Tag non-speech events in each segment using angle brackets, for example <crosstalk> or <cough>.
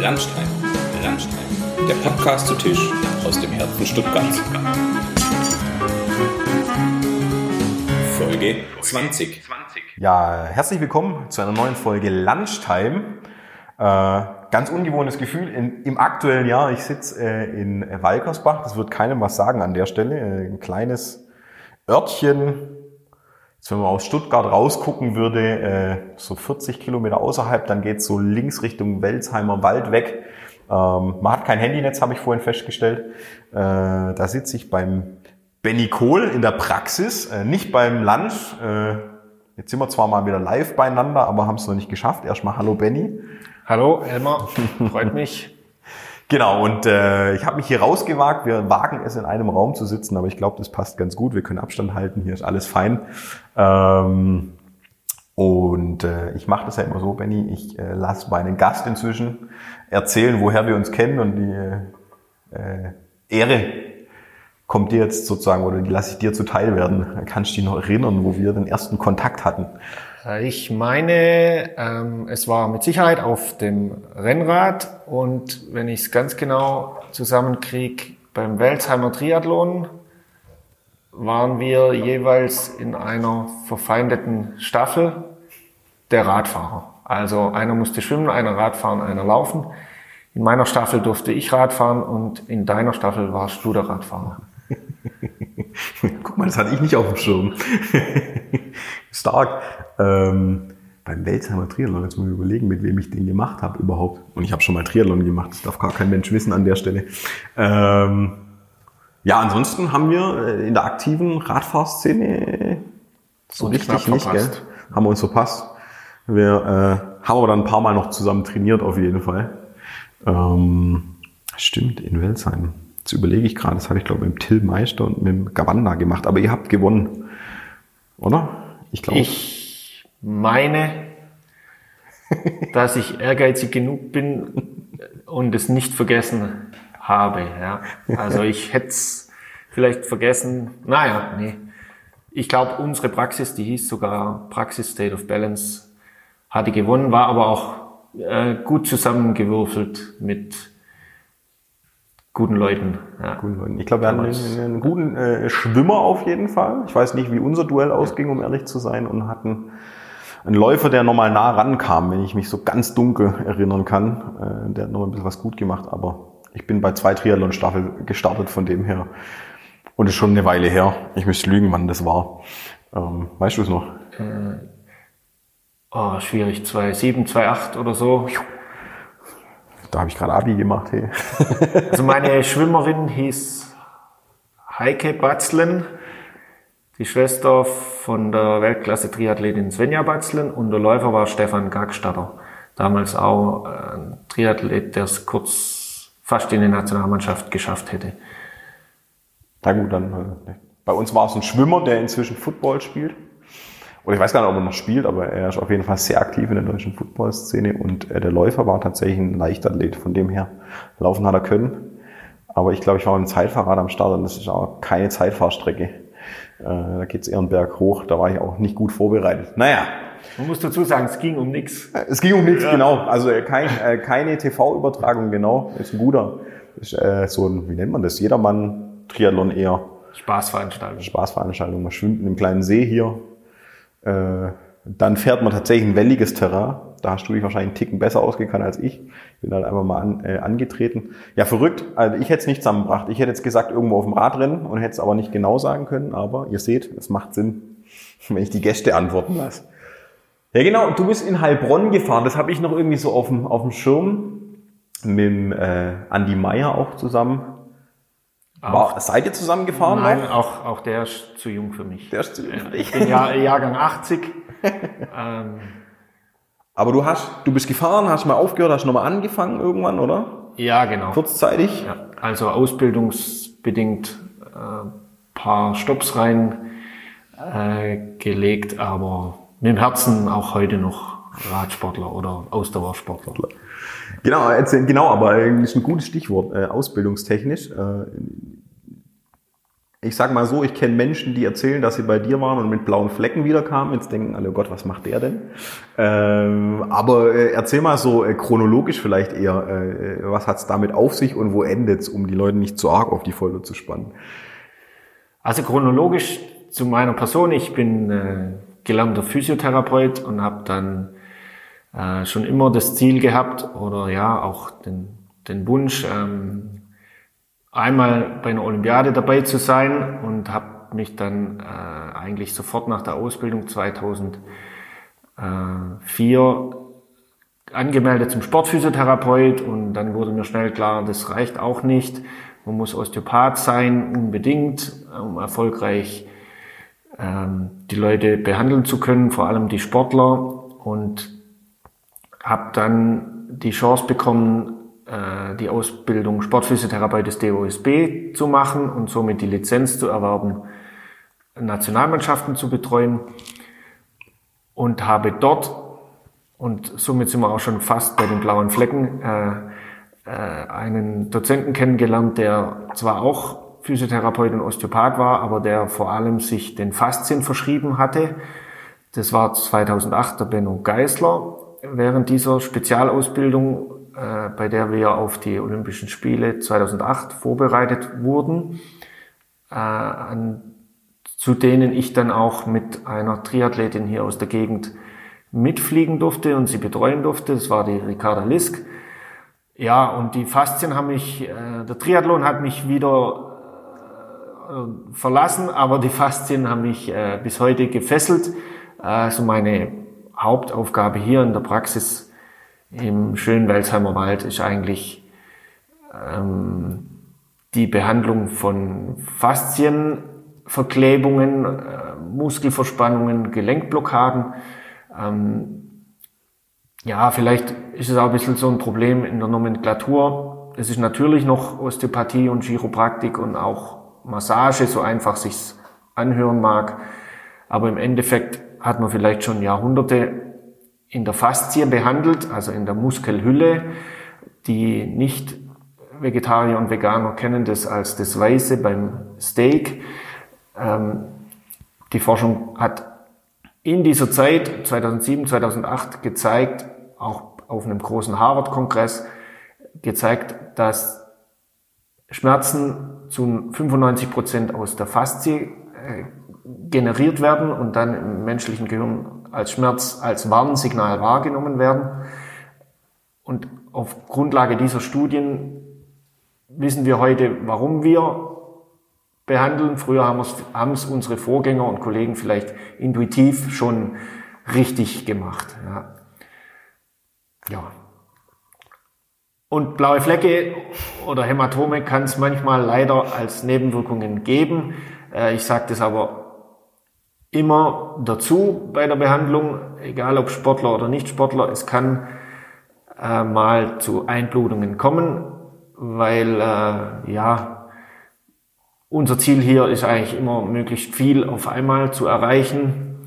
Landstein, Landstein, der Podcast zu Tisch aus dem Herzen Stuttgarts. Folge 20. Ja, herzlich willkommen zu einer neuen Folge Lunchtime. Äh, ganz ungewohntes Gefühl in, im aktuellen Jahr. Ich sitze äh, in Walkersbach. Das wird keinem was sagen an der Stelle. Äh, ein kleines Örtchen. Jetzt, wenn man aus Stuttgart rausgucken würde, äh, so 40 Kilometer außerhalb, dann geht's so links Richtung Welsheimer Wald weg. Ähm, man hat kein Handynetz, habe ich vorhin festgestellt. Äh, da sitze ich beim Benny Kohl in der Praxis, äh, nicht beim Lunch. Jetzt sind wir zwar mal wieder live beieinander, aber haben es noch nicht geschafft. Erstmal Hallo Benny. Hallo Elmar, freut mich. Genau, und äh, ich habe mich hier rausgewagt. Wir wagen es in einem Raum zu sitzen, aber ich glaube, das passt ganz gut. Wir können Abstand halten, hier ist alles fein. Ähm, und äh, ich mache das ja immer so, Benny, ich äh, lasse meinen Gast inzwischen erzählen, woher wir uns kennen und die äh, Ehre kommt dir jetzt sozusagen, oder die lasse ich dir zuteil werden. Kannst du dich noch erinnern, wo wir den ersten Kontakt hatten? Ich meine, ähm, es war mit Sicherheit auf dem Rennrad und wenn ich es ganz genau zusammenkriege, beim Welsheimer Triathlon waren wir jeweils in einer verfeindeten Staffel der Radfahrer. Also einer musste schwimmen, einer Radfahren, einer laufen. In meiner Staffel durfte ich Radfahren und in deiner Staffel warst du der Radfahrer. <laughs> Guck mal, das hatte ich nicht auf dem Schirm. Stark. Ähm, beim Welsheimer Triathlon, jetzt muss ich überlegen, mit wem ich den gemacht habe überhaupt. Und ich habe schon mal Triathlon gemacht, das darf gar kein Mensch wissen an der Stelle. Ähm, ja, ansonsten haben wir äh, in der aktiven Radfahrszene so Und richtig nicht, gell? Haben wir uns verpasst. Wir äh, haben aber dann ein paar Mal noch zusammen trainiert, auf jeden Fall. Ähm, stimmt, in Welsheim. Jetzt überlege ich gerade, das habe ich glaube mit dem Till Meister und mit dem Gavanda gemacht, aber ihr habt gewonnen. Oder? Ich glaube. Ich meine, dass ich ehrgeizig genug bin und es nicht vergessen habe. Ja. Also ich hätte es vielleicht vergessen. Naja, nee. Ich glaube, unsere Praxis, die hieß sogar Praxis State of Balance, hatte gewonnen, war aber auch äh, gut zusammengewürfelt mit guten Leuten. Ja. Guten Leuten. Ich glaube, wir hatten einen, einen guten äh, Schwimmer auf jeden Fall. Ich weiß nicht, wie unser Duell ausging, um ehrlich zu sein, und hatten einen Läufer, der nochmal nah rankam, wenn ich mich so ganz dunkel erinnern kann. Äh, der hat noch ein bisschen was gut gemacht, aber ich bin bei zwei Triathlon-Staffel gestartet von dem her. Und ist schon eine Weile her. Ich müsste lügen, wann das war. Ähm, weißt du es noch? Oh, schwierig, 2,7, 2,8 oder so. Da habe ich gerade Abi gemacht. Hey. <laughs> Also meine Schwimmerin hieß Heike Batzlen, die Schwester von der Weltklasse-Triathletin Svenja Batzlen und der Läufer war Stefan Gagstatter. Damals auch äh, ein Triathlet, der es kurz fast in die Nationalmannschaft geschafft hätte. Na gut, dann. Äh, bei uns war es ein Schwimmer, der inzwischen Football spielt. Oder ich weiß gar nicht, ob er noch spielt, aber er ist auf jeden Fall sehr aktiv in der deutschen Football-Szene. Und äh, der Läufer war tatsächlich ein Leichtathlet. Von dem her, laufen hat er können. Aber ich glaube, ich war mit dem Zeitfahrrad am Start und das ist auch keine Zeitfahrstrecke. Äh, da geht's eher einen Berg hoch. Da war ich auch nicht gut vorbereitet. Naja, Man muss dazu sagen, es ging um nichts. es ging um nichts, genau. Also äh, kein, äh, keine TV-Übertragung, genau. Ist ein guter, ist äh, so ein, wie nennt man das? Jedermann-Triathlon eher. Spaßveranstaltung. Spaßveranstaltung. Man schwimmt in einem kleinen See hier. Äh, dann fährt man tatsächlich ein welliges Terrain. Da hast du dich wahrscheinlich einen Ticken besser ausgekannt als ich. Bin halt einfach mal an, äh, angetreten. Ja, verrückt. Also ich hätte es nicht zusammengebracht. Ich hätte jetzt gesagt, irgendwo auf dem Radrennen und hätte es aber nicht genau sagen können. Aber ihr seht, es macht Sinn, <laughs> wenn ich die Gäste antworten lasse. Ja, genau. Du bist in Heilbronn gefahren. Das habe ich noch irgendwie so auf dem, auf dem Schirm. Mit dem, äh, Andi Meier auch zusammen. War, seid ihr zusammen gefahren? Nein, noch? auch, auch der ist zu jung für mich. Der ist zu jung für dich. Ich bin ja <laughs> Jahrgang 80. <laughs> ähm, Aber du hast, du bist gefahren, hast mal aufgehört, hast nochmal angefangen irgendwann, oder? ja, genau. Kurzzeitig? Ja, also ausbildungsbedingt äh, paar Stops rein äh, gelegt, aber mit dem Herzen auch heute noch Radsportler oder Ausdauersportler. Genau, erzähl- genau, aber ist ein gutes Stichwort, äh, ausbildungstechnisch. Äh, ich sag mal so, ich kenne Menschen, die erzählen, dass sie bei dir waren und mit blauen Flecken wiederkamen. Jetzt denken alle, oh Gott, was macht der denn? Ähm, aber äh, erzähl mal so äh, chronologisch vielleicht eher, äh, was hat's damit auf sich und wo endet's, um die Leute nicht zu arg auf die Folge zu spannen? Also chronologisch zu meiner Person. Ich bin äh, gelernter Physiotherapeut und habe dann äh, schon immer das Ziel gehabt oder ja auch den, den Wunsch, ähm, einmal bei einer Olympiade dabei zu sein und habe mich dann äh, eigentlich sofort nach der Ausbildung 2004 angemeldet zum Sportphysiotherapeut und dann wurde mir schnell klar, das reicht auch nicht. Man muss Osteopath sein, unbedingt, um erfolgreich ähm, die Leute behandeln zu können, vor allem die Sportler. Und habe dann die Chance bekommen, äh, die Ausbildung Sportphysiotherapeut des DOSB zu machen und somit die Lizenz zu erwerben, Nationalmannschaften zu betreuen. Und habe dort, und somit sind wir auch schon fast bei den blauen Flecken, äh, äh, einen Dozenten kennengelernt, der zwar auch Physiotherapeut und Osteopath war, aber der vor allem sich den Faszien verschrieben hatte. Das war 2008 der Benno Geisler. Während dieser Spezialausbildung, äh, bei der wir auf die Olympischen Spiele 2008 vorbereitet wurden, äh, an, zu denen ich dann auch mit einer Triathletin hier aus der Gegend mitfliegen durfte und sie betreuen durfte. Das war die Ricarda Lisk. Ja, und die Faszien haben mich, äh, der Triathlon hat mich wieder äh, verlassen, aber die Faszien haben mich äh, bis heute gefesselt. Also meine Hauptaufgabe hier in der Praxis im schönen Welsheimer Wald ist eigentlich ähm, die Behandlung von Faszienverklebungen, äh, Muskelverspannungen, Gelenkblockaden. Ähm, ja, vielleicht ist es auch ein bisschen so ein Problem in der Nomenklatur. Es ist natürlich noch Osteopathie und Chiropraktik und auch Massage so einfach sich's anhören mag. Aber im Endeffekt hat man vielleicht schon Jahrhunderte in der Faszie behandelt, also in der Muskelhülle. Die nicht Vegetarier und Veganer kennen das als das Weiße beim Steak. Ähm, die Forschung hat in dieser Zeit, 2007, 2008, gezeigt, auch auf einem großen Harvard-Kongress, gezeigt, dass Schmerzen zu 95 Prozent aus der Faszie äh, generiert werden und dann im menschlichen Gehirn als Schmerz, als Warnsignal wahrgenommen werden. Und auf Grundlage dieser Studien wissen wir heute, warum wir behandeln. Früher haben es unsere Vorgänger und Kollegen vielleicht intuitiv schon richtig gemacht. Ja. ja. Und blaue Flecke oder Hämatome kann es manchmal leider als Nebenwirkungen geben. Äh, ich sage das aber immer dazu bei der Behandlung, egal ob Sportler oder Nicht-Sportler. Es kann äh, mal zu Einblutungen kommen, weil äh, ja unser Ziel hier ist eigentlich immer möglichst viel auf einmal zu erreichen.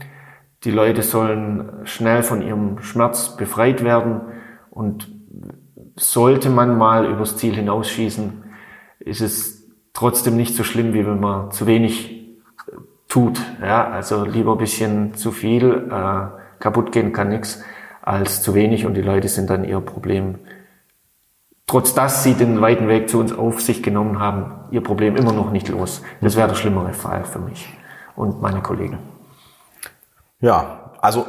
Die Leute sollen schnell von ihrem Schmerz befreit werden und sollte man mal übers Ziel hinausschießen, ist es trotzdem nicht so schlimm, wie wenn man zu wenig tut. Ja, also lieber bisschen zu viel, äh, kaputt gehen kann nichts, als zu wenig und die Leute sind dann ihr Problem. Trotz dass sie den weiten Weg zu uns auf sich genommen haben, ihr Problem immer noch nicht los. Das wäre der schlimmere Fall für mich und meine Kollegen. Ja, also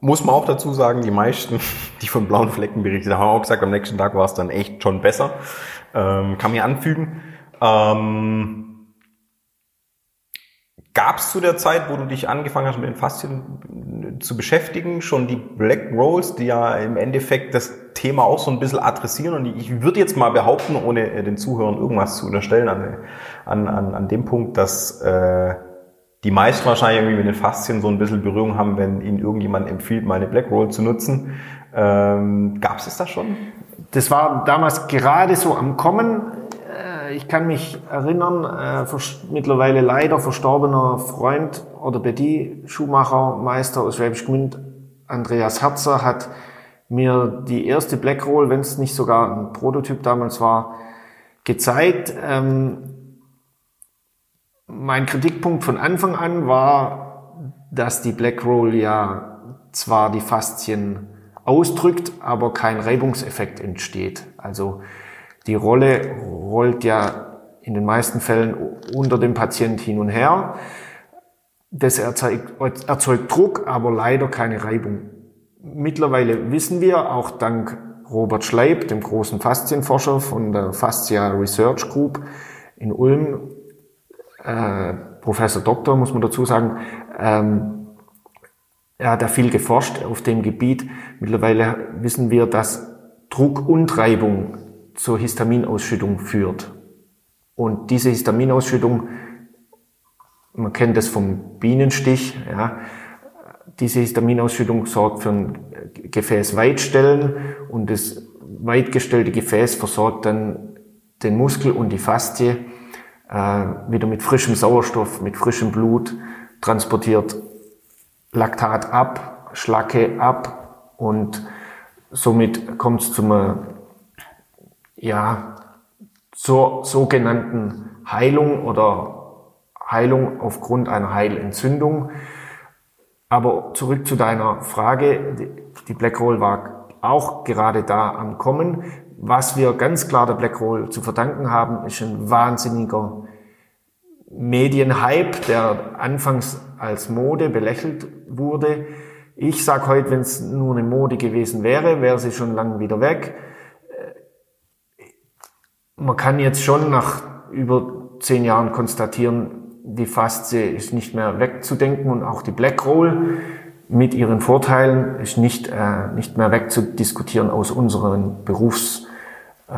muss man auch dazu sagen, die meisten, <laughs> die von blauen Flecken berichtet haben, auch gesagt, am nächsten Tag war es dann echt schon besser. Ähm, kann mir anfügen. Ähm, Gab es zu der Zeit, wo du dich angefangen hast, mit den Faszien zu beschäftigen, schon die Black Rolls, die ja im Endeffekt das Thema auch so ein bisschen adressieren? Und ich würde jetzt mal behaupten, ohne äh, den Zuhörern irgendwas zu unterstellen, an, an, an, an dem Punkt, dass äh, die meisten wahrscheinlich irgendwie mit den Faszien so ein bisschen Berührung haben, wenn ihnen irgendjemand empfiehlt, mal eine Black Roll zu nutzen. Ähm, Gab es das da schon? Das war damals gerade so am Kommen. Äh, ich kann mich erinnern, äh, mittlerweile leider verstorbener Freund oder Betty Schuhmacher, Meister aus Schwäbisch Gmünd, Andreas Herzer, hat mir die erste Black Roll, wenn es nicht sogar ein Prototyp damals war, gezeigt. Ähm, mein Kritikpunkt von Anfang an war, dass die Black Roll ja zwar die Faszien ausdrückt, aber kein Reibungseffekt entsteht. Also die Rolle rollt ja in den meisten Fällen unter dem Patient hin und her. Das erzeugt, erzeugt Druck, aber leider keine Reibung. Mittlerweile wissen wir, auch dank Robert Schleib, dem großen Faszienforscher von der Fascia Research Group in Ulm, äh, Professor Doktor, muss man dazu sagen, ähm, er hat da viel geforscht auf dem Gebiet. Mittlerweile wissen wir, dass Druck und Reibung zur Histaminausschüttung führt. Und diese Histaminausschüttung, man kennt das vom Bienenstich, ja, diese Histaminausschüttung sorgt für ein Gefäßweitstellen und das weitgestellte Gefäß versorgt dann den Muskel und die Faszie äh, wieder mit frischem Sauerstoff, mit frischem Blut, transportiert Laktat ab, Schlacke ab und somit kommt es zum ja, zur sogenannten Heilung oder Heilung aufgrund einer Heilentzündung. Aber zurück zu deiner Frage. Die Black Roll war auch gerade da am Kommen. Was wir ganz klar der Black Roll zu verdanken haben, ist ein wahnsinniger Medienhype, der anfangs als Mode belächelt wurde. Ich sage heute, wenn es nur eine Mode gewesen wäre, wäre sie schon lange wieder weg. Man kann jetzt schon nach über zehn Jahren konstatieren, die Faszie ist nicht mehr wegzudenken und auch die Black Roll mit ihren Vorteilen ist nicht, äh, nicht mehr wegzudiskutieren aus unseren Berufs, äh,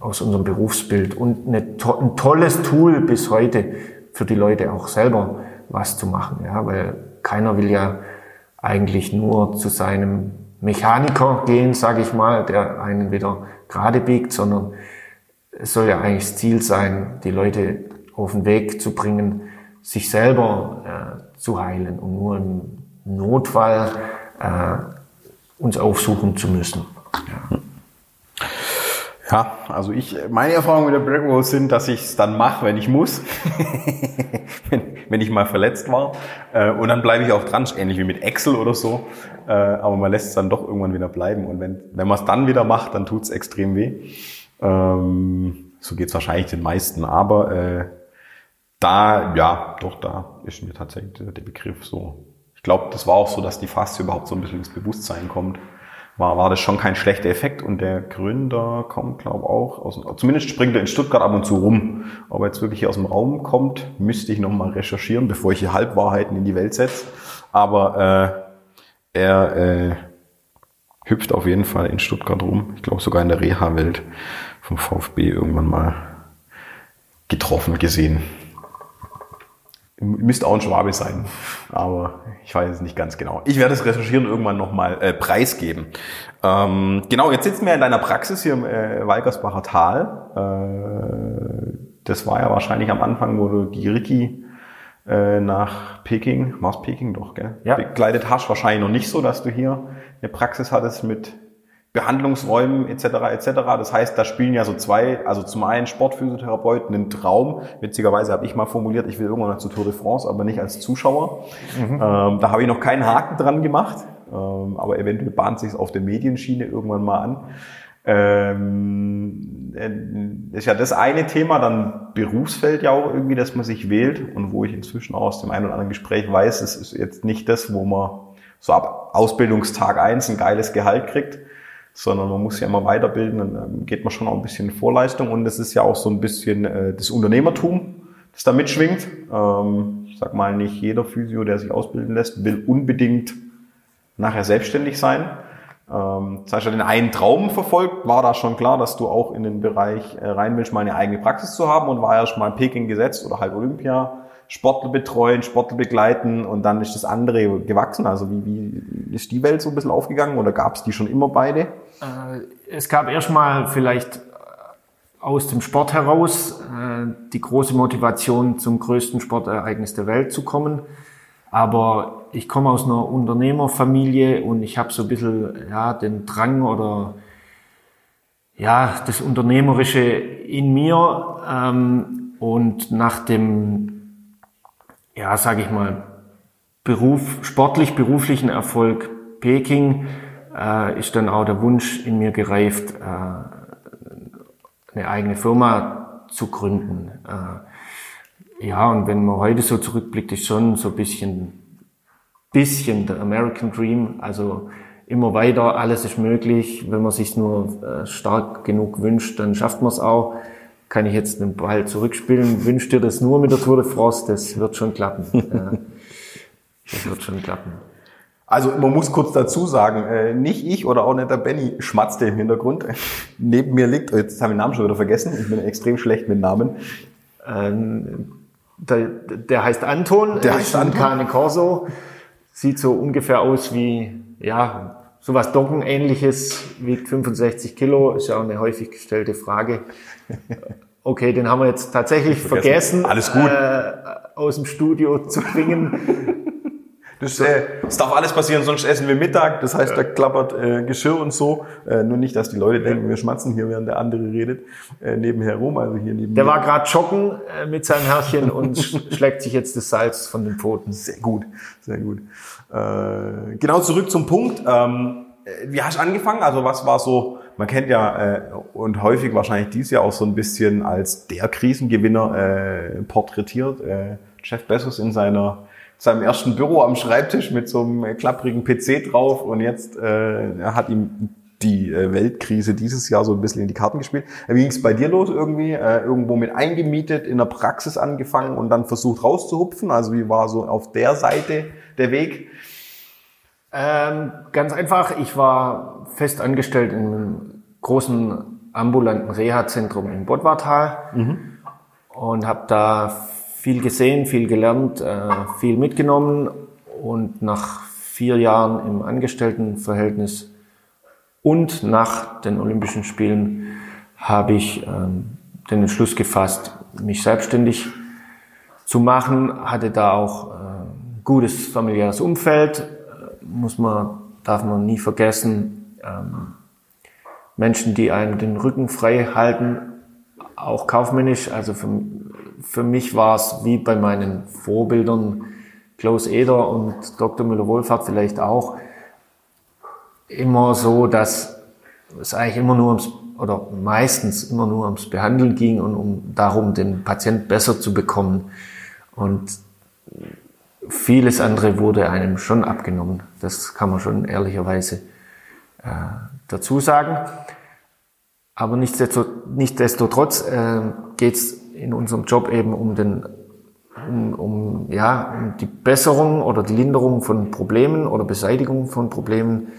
aus unserem Berufsbild. Und eine, ein tolles Tool bis heute für die Leute auch selber was zu machen, ja, weil keiner will ja eigentlich nur zu seinem Mechaniker gehen, sage ich mal, der einen wieder gerade biegt, sondern es soll ja eigentlich das Ziel sein, die Leute auf den Weg zu bringen, sich selber äh, zu heilen und nur im Notfall äh, uns aufsuchen zu müssen. Ja. Ja, also ich, meine Erfahrungen mit der Black sind, dass ich es dann mache, wenn ich muss, <laughs> wenn, wenn, ich mal verletzt war. Äh, und dann bleibe ich auch dran, ähnlich wie mit Excel oder so. Äh, aber man lässt es dann doch irgendwann wieder bleiben. Und wenn, wenn man es dann wieder macht, dann tut es extrem weh. Ähm, so geht es wahrscheinlich den meisten. Aber äh, da, ja, doch, da ist mir tatsächlich der Begriff so. Ich glaube, das war auch so, dass die Faszie überhaupt so ein bisschen ins Bewusstsein kommt war, war das schon kein schlechter Effekt und der Gründer kommt, glaube auch aus, zumindest springt er in Stuttgart ab und zu rum. Ob er jetzt wirklich hier aus dem Raum kommt, müsste ich nochmal recherchieren, bevor ich hier Halbwahrheiten in die Welt setze. Aber äh, er äh, hüpft auf jeden Fall in Stuttgart rum. Ich glaube sogar in der Reha-Welt vom VfB irgendwann mal getroffen, gesehen. Müsste auch ein Schwabe sein, aber ich weiß es nicht ganz genau. Ich werde es recherchieren und irgendwann nochmal äh, preisgeben. Ähm, genau, jetzt sitzen wir in deiner Praxis hier im äh, Walkersbacher Tal. Äh, das war ja wahrscheinlich am Anfang, wo du die Ricky äh, nach Peking, war es Peking doch, gell? Ja. Begleitet hast. Wahrscheinlich noch nicht so, dass du hier eine Praxis hattest mit Behandlungsräumen etc. etc. Das heißt, da spielen ja so zwei, also zum einen Sportphysiotherapeuten einen Traum. Witzigerweise habe ich mal formuliert, ich will irgendwann noch zu Tour de France, aber nicht als Zuschauer. Mhm. Ähm, da habe ich noch keinen Haken dran gemacht, ähm, aber eventuell bahnt sich auf der Medienschiene irgendwann mal an. Ähm, äh, ist ja das eine Thema, dann Berufsfeld ja auch irgendwie, dass man sich wählt und wo ich inzwischen auch aus dem einen oder anderen Gespräch weiß, es ist jetzt nicht das, wo man so ab Ausbildungstag eins ein geiles Gehalt kriegt, sondern man muss ja immer weiterbilden dann geht man schon auch ein bisschen in Vorleistung und es ist ja auch so ein bisschen äh, das Unternehmertum, das da mitschwingt. Ähm, ich sag mal, nicht jeder Physio, der sich ausbilden lässt, will unbedingt nachher selbstständig sein. Ähm, das heißt, den einen Traum verfolgt, war da schon klar, dass du auch in den Bereich äh, rein willst, mal eine eigene Praxis zu haben und war erst mal in Peking gesetzt oder halt Olympia Sportler betreuen, Sportler begleiten und dann ist das andere gewachsen. Also wie, wie ist die Welt so ein bisschen aufgegangen oder gab es die schon immer beide? Äh, es gab erstmal vielleicht äh, aus dem Sport heraus äh, die große Motivation, zum größten Sportereignis der Welt zu kommen. Aber ich komme aus einer Unternehmerfamilie und ich habe so ein bisschen ja, den Drang oder ja, das Unternehmerische in mir. Ähm, und nach dem ja, sage ich mal, Beruf, sportlich beruflichen Erfolg Peking äh, ist dann auch der Wunsch in mir gereift, äh, eine eigene Firma zu gründen. Äh, ja, und wenn man heute so zurückblickt, ist schon so ein bisschen, bisschen der American Dream. Also immer weiter, alles ist möglich. Wenn man sich nur äh, stark genug wünscht, dann schafft man es auch. Kann ich jetzt den Ball zurückspielen? Wünscht dir das nur mit der Tour de France? Das wird schon klappen. <laughs> Äh, das wird schon klappen. Also man muss kurz dazu sagen, äh, nicht ich oder auch nicht der Benny schmatzte im Hintergrund. <laughs> Neben mir liegt, jetzt habe ich den Namen schon wieder vergessen, ich bin extrem schlecht mit Namen. Ähm, der, der heißt Anton, Der ist heißt Anton. Cane Corso, sieht so ungefähr aus wie, ja, sowas Doggenähnliches, wiegt 65 Kilo, ist ja auch eine häufig gestellte Frage. Okay, den haben wir jetzt tatsächlich Vergessen. vergessen, Alles gut. Äh, aus dem Studio zu bringen. Das, äh, das darf alles passieren, sonst essen wir Mittag. Das heißt, da klappert äh, Geschirr und so. Äh, nur nicht, dass die Leute denken, wir schmatzen hier, während der andere redet, äh, nebenher rum. Also hier neben Der mir. war gerade joggen äh, mit seinem Herrchen und sch- schlägt sich jetzt das Salz von den Pfoten. Sehr gut, sehr gut. Äh, genau zurück zum Punkt. Ähm, äh, wie hast du angefangen? Also was war so, man kennt ja äh, und häufig wahrscheinlich dies Jahr auch so ein bisschen als der Krisengewinner äh, porträtiert. Äh, Jeff Bezos in seiner seinem ersten Büro am Schreibtisch mit so einem äh, klapprigen PC drauf und jetzt äh, er hat ihm die äh, Weltkrise dieses Jahr so ein bisschen in die Karten gespielt. Äh, Wie ging es bei dir los irgendwie? Äh, irgendwo mit eingemietet, in der Praxis angefangen und dann versucht rauszuhupfen? Also wie war so auf der Seite der Weg? Ähm, ganz einfach, ich war fest angestellt in einem großen ambulanten Reha-Zentrum in Bottwartal und habe da viel gesehen, viel gelernt, äh, viel mitgenommen und nach vier Jahren im Angestelltenverhältnis und nach den Olympischen Spielen habe ich ähm, den Entschluss gefasst, mich selbstständig zu machen, hatte da auch äh, ein gutes familiäres Umfeld, äh, muss man, darf man nie vergessen, ähm, Menschen, die einem den Rücken frei halten, auch kaufmännisch. Also für, für mich war es wie bei meinen Vorbildern Klaus Eder und Dr. Müller-Wohlfahrt vielleicht auch immer so, dass es eigentlich immer nur ums, oder meistens immer nur ums Behandeln ging und um darum, den Patient besser zu bekommen. Und vieles andere wurde einem schon abgenommen. Das kann man schon ehrlicherweise äh, dazu sagen. Aber nichtsdestotrotz, äh, geht es in unserem Job eben um den um, um, ja, um die Besserung oder die Linderung von Problemen oder Beseitigung von Problemen.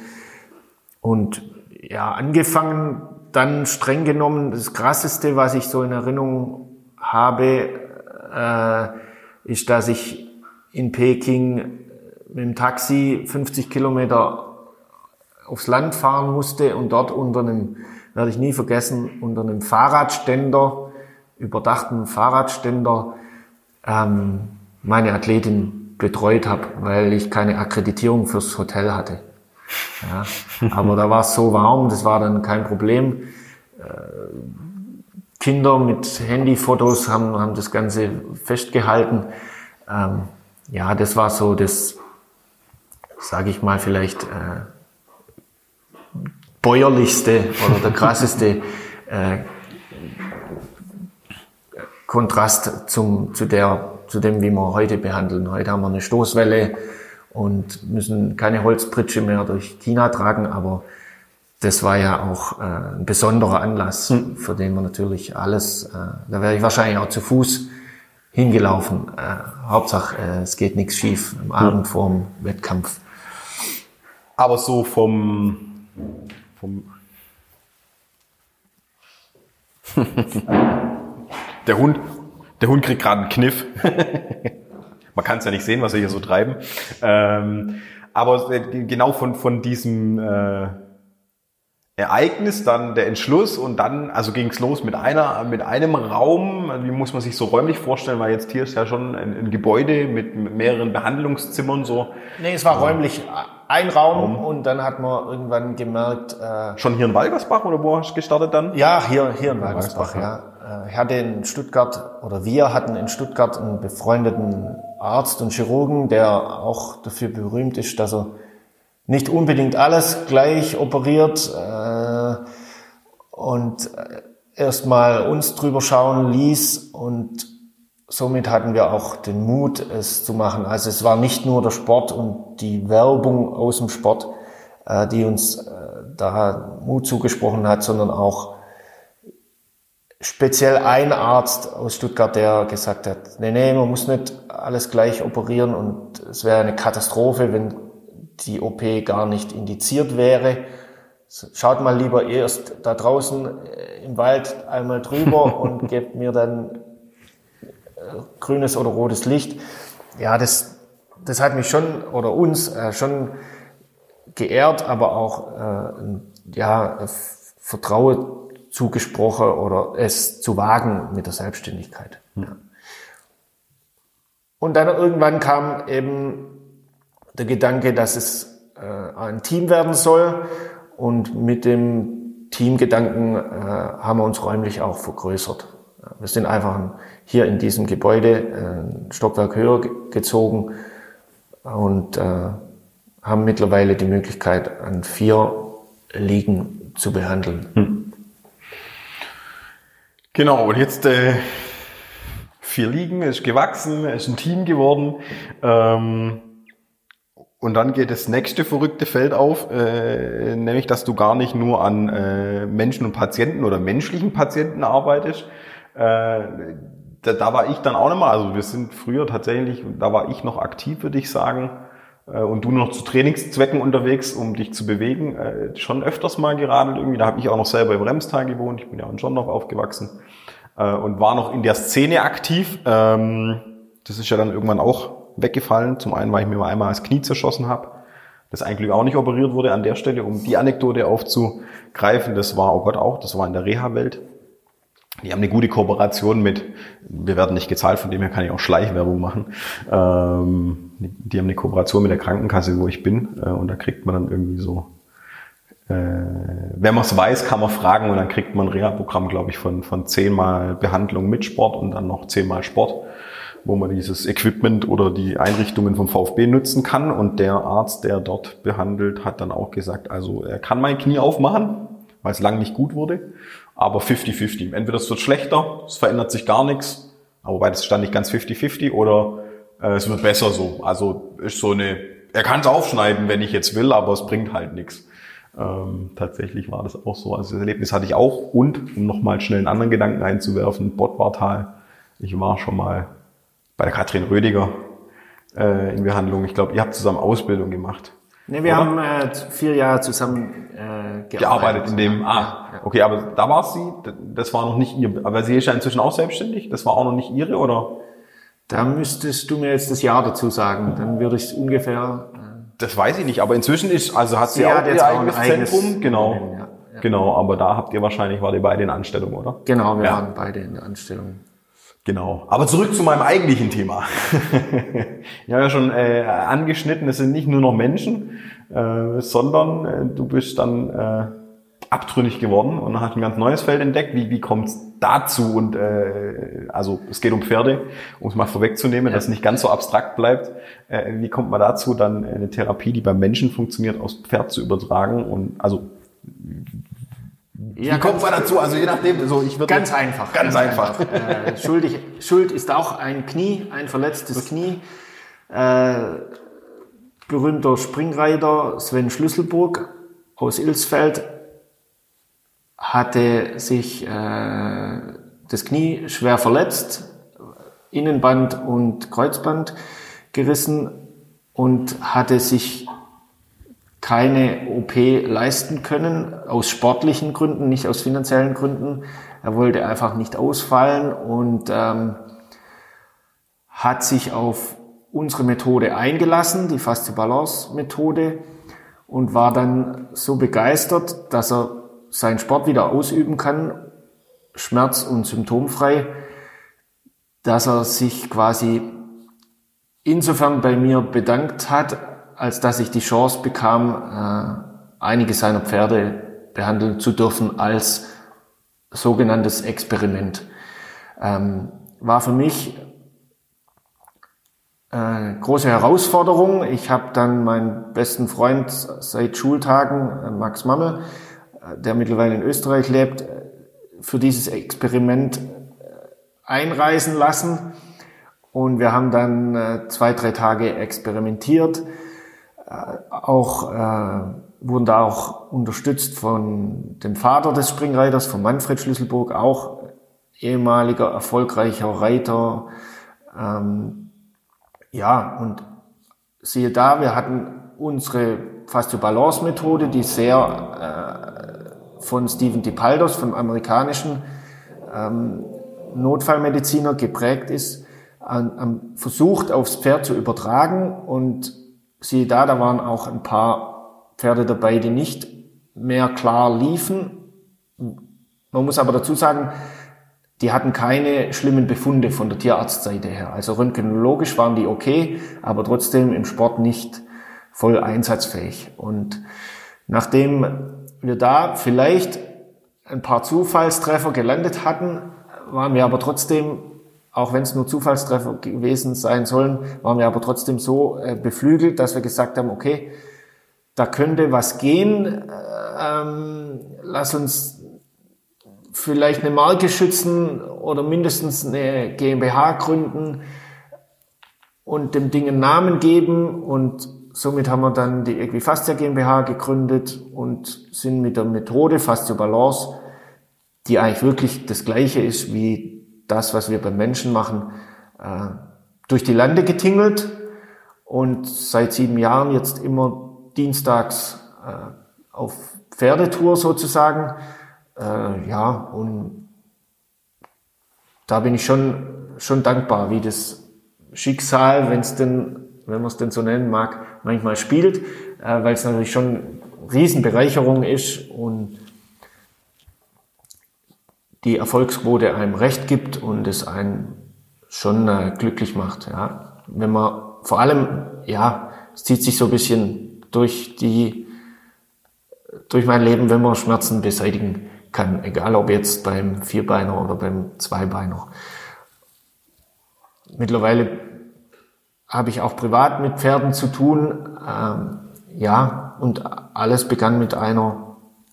Und ja, angefangen, dann streng genommen, das Krasseste, was ich so in Erinnerung habe, äh, ist, dass ich in Peking mit dem Taxi 50 Kilometer aufs Land fahren musste und dort unter einem, werde ich nie vergessen, unter einem Fahrradständer, überdachten Fahrradständer, ähm, meine Athletin betreut habe, weil ich keine Akkreditierung fürs Hotel hatte. Ja, <laughs> aber da war es so warm, das war dann kein Problem. Äh, Kinder mit Handyfotos haben, haben das Ganze festgehalten. Ähm, ja, das war so das, sage ich mal, vielleicht äh, bäuerlichste oder der <laughs> krasseste äh, Kontrast zum, zu, der, zu dem, wie wir heute behandeln. Heute haben wir eine Stoßwelle und müssen keine Holzpritsche mehr durch China tragen, aber das war ja auch äh, ein besonderer Anlass, für den wir natürlich alles, äh, da wäre ich wahrscheinlich auch zu Fuß hingelaufen. Äh, Hauptsache, äh, es geht nichts schief am Abend vorm Wettkampf. Aber so vom, vom <laughs> der Hund, der Hund kriegt gerade einen Kniff. <laughs> Man kann es ja nicht sehen, was wir hier so treiben. Ähm, aber genau von, von diesem äh, Ereignis, dann der Entschluss und dann, also ging es los mit einer, mit einem Raum. Wie muss man sich so räumlich vorstellen? Weil jetzt hier ist ja schon ein, ein Gebäude mit, mit mehreren Behandlungszimmern so. Nee, es war räumlich ein Raum und dann hat man irgendwann gemerkt, äh, Schon hier in Walgersbach oder wo hast du gestartet dann? ja, hier, hier in Walgersbach, Walgersbach, ja. Äh, Ich hatte in Stuttgart, oder wir hatten in Stuttgart einen befreundeten Arzt und Chirurgen, der auch dafür berühmt ist, dass er nicht unbedingt alles gleich operiert äh, und erstmal uns drüber schauen ließ und somit hatten wir auch den Mut, es zu machen. Also es war nicht nur der Sport und die Werbung aus dem Sport, äh, die uns äh, da Mut zugesprochen hat, sondern auch speziell ein Arzt aus Stuttgart, der gesagt hat, nee, nee, man muss nicht alles gleich operieren und es wäre eine Katastrophe, wenn die OP gar nicht indiziert wäre. Schaut mal lieber erst da draußen äh, im Wald einmal drüber <laughs> und gebt mir dann grünes oder rotes Licht. Ja, das, das hat mich schon oder uns äh, schon geehrt, aber auch äh, ja, Vertrauen zugesprochen oder es zu wagen mit der Selbstständigkeit. Hm. Ja. Und dann irgendwann kam eben der Gedanke, dass es äh, ein Team werden soll. Und mit dem Teamgedanken äh, haben wir uns räumlich auch vergrößert. Wir sind einfach hier in diesem Gebäude ein Stockwerk höher gezogen und äh, haben mittlerweile die Möglichkeit, an vier Ligen zu behandeln. Hm. Genau, und jetzt äh, vier Ligen, ist gewachsen, ist ein Team geworden. Ähm, und dann geht das nächste verrückte Feld auf, äh, nämlich, dass du gar nicht nur an äh, Menschen und Patienten oder menschlichen Patienten arbeitest. Da, da war ich dann auch nicht mal, also wir sind früher tatsächlich, da war ich noch aktiv, würde ich sagen, äh, und du noch zu Trainingszwecken unterwegs, um dich zu bewegen, äh, schon öfters mal geradelt irgendwie. Da habe ich auch noch selber im Remstal gewohnt, ich bin ja in Schondorf aufgewachsen äh, und war noch in der Szene aktiv. Ähm, das ist ja dann irgendwann auch weggefallen. Zum einen, weil ich mir mal einmal das Knie zerschossen habe, das eigentlich auch nicht operiert wurde an der Stelle, um die Anekdote aufzugreifen. Das war, oh Gott, auch, das war in der Reha-Welt. Die haben eine gute Kooperation mit, wir werden nicht gezahlt, von dem her kann ich auch Schleichwerbung machen. Ähm, die haben eine Kooperation mit der Krankenkasse, wo ich bin, äh, und da kriegt man dann irgendwie so, äh, wenn man es weiß, kann man fragen und dann kriegt man ein Reha-Programm, glaube ich, von, von zehnmal Behandlung mit Sport und dann noch zehnmal Sport wo man dieses Equipment oder die Einrichtungen vom VfB nutzen kann. Und der Arzt, der dort behandelt, hat dann auch gesagt, also er kann mein Knie aufmachen, weil es lang nicht gut wurde, aber 50-50. Entweder es wird schlechter, es verändert sich gar nichts, aber wobei das stand nicht ganz 50-50, oder äh, es wird besser so. Also ist so eine, er kann es aufschneiden, wenn ich jetzt will, aber es bringt halt nichts. Ähm, tatsächlich war das auch so. Also das Erlebnis hatte ich auch. Und um nochmal schnell einen anderen Gedanken einzuwerfen, Bottwartal. Ich war schon mal bei der Katrin Rödiger äh, in Behandlung. Ich glaube, ihr habt zusammen Ausbildung gemacht. Nee, wir oder? haben äh, vier Jahre zusammen äh, gearbeitet. Gearbeitet in dem, ah, ja, okay, aber da war sie, das war noch nicht ihr, aber sie ist ja inzwischen auch selbstständig, das war auch noch nicht ihre, oder? Da müsstest du mir jetzt das Jahr dazu sagen, dann würde ich es ungefähr... Äh, das weiß ich nicht, aber inzwischen ist, also hat sie, sie auch ihr eigenes, eigenes Zentrum, genau. Ja. Genau, aber da habt ihr wahrscheinlich, war ihr beide in Anstellung, oder? Genau, wir waren beide in der Anstellung. Genau. Aber zurück zu meinem eigentlichen Thema. <laughs> ich habe ja schon äh, angeschnitten, es sind nicht nur noch Menschen, äh, sondern äh, du bist dann äh, abtrünnig geworden und hast ein ganz neues Feld entdeckt. Wie, wie kommt es dazu? Und äh, also es geht um Pferde, um es mal vorwegzunehmen, ja. dass es nicht ganz so abstrakt bleibt. Äh, wie kommt man dazu, dann eine Therapie, die beim Menschen funktioniert, aufs Pferd zu übertragen? Und also ja, Wie kommt man dazu? Also je nachdem, so ich würde ganz einfach, ganz, ganz einfach. einfach. äh, schuldig, Schuld ist auch ein Knie, ein verletztes Knie. Äh, berühmter Springreiter Sven Schlüsselburg aus Ilsfeld hatte sich äh, das Knie schwer verletzt, Innenband und Kreuzband gerissen und hatte sich keine OP leisten können, aus sportlichen Gründen, nicht aus finanziellen Gründen. Er wollte einfach nicht ausfallen und ähm, hat sich auf unsere Methode eingelassen, die Faszie-Balance-Methode, und war dann so begeistert, dass er seinen Sport wieder ausüben kann, schmerz- und symptomfrei, dass er sich quasi insofern bei mir bedankt hat, als dass ich die Chance bekam, äh, einige seiner Pferde behandeln zu dürfen als sogenanntes Experiment. Ähm, war für mich äh, große Herausforderung. Ich habe dann meinen besten Freund seit Schultagen, äh, Max Mammel, äh, der mittlerweile in Österreich lebt, für dieses Experiment einreisen lassen. Und wir haben dann zwei, drei Tage experimentiert. Auch wurden da auch unterstützt von dem Vater des Springreiters, von Manfred Schlüsselburg, auch ehemaliger erfolgreicher Reiter. Ähm, ja, und siehe da, wir hatten unsere Fastio-Balance-Methode, die sehr äh, von Stephen DiPaldos, vom amerikanischen ähm, Notfallmediziner geprägt ist, an, an versucht aufs Pferd zu übertragen und siehe da, da waren auch ein paar Pferde dabei, die nicht mehr klar liefen. Man muss aber dazu sagen, die hatten keine schlimmen Befunde von der Tierarztseite her. Also röntgenologisch waren die okay, aber trotzdem im Sport nicht voll einsatzfähig. Und nachdem wir da vielleicht ein paar Zufallstreffer gelandet hatten, waren wir aber trotzdem, auch wenn es nur Zufallstreffer gewesen sein sollen, waren wir aber trotzdem so äh, beflügelt, dass wir gesagt haben, okay, da könnte was gehen, äh, ähm, lass uns vielleicht eine Marke schützen oder mindestens eine GmbH gründen und dem Ding einen Namen geben. Und somit haben wir dann die Equifastia GmbH gegründet und sind mit der Methode Fastio Balance, die eigentlich wirklich das gleiche ist wie das, was wir beim Menschen machen, äh, durch die Lande getingelt und seit sieben Jahren jetzt immer dienstags äh, auf Pferdetour sozusagen. Äh, ja, und da bin ich schon, schon dankbar, wie das Schicksal, wenn es denn, wenn man es denn so nennen mag, manchmal spielt, weil es natürlich schon Riesenbereicherung ist und die Erfolgsquote einem recht gibt und es einen schon äh, glücklich macht. Ja. Wenn man vor allem, ja, es zieht sich so ein bisschen durch die, durch mein Leben, wenn man Schmerzen beseitigen kann, egal ob jetzt beim Vierbeiner oder beim Zweibeiner. Mittlerweile habe ich auch privat mit Pferden zu tun. Ähm, ja, und alles begann mit einer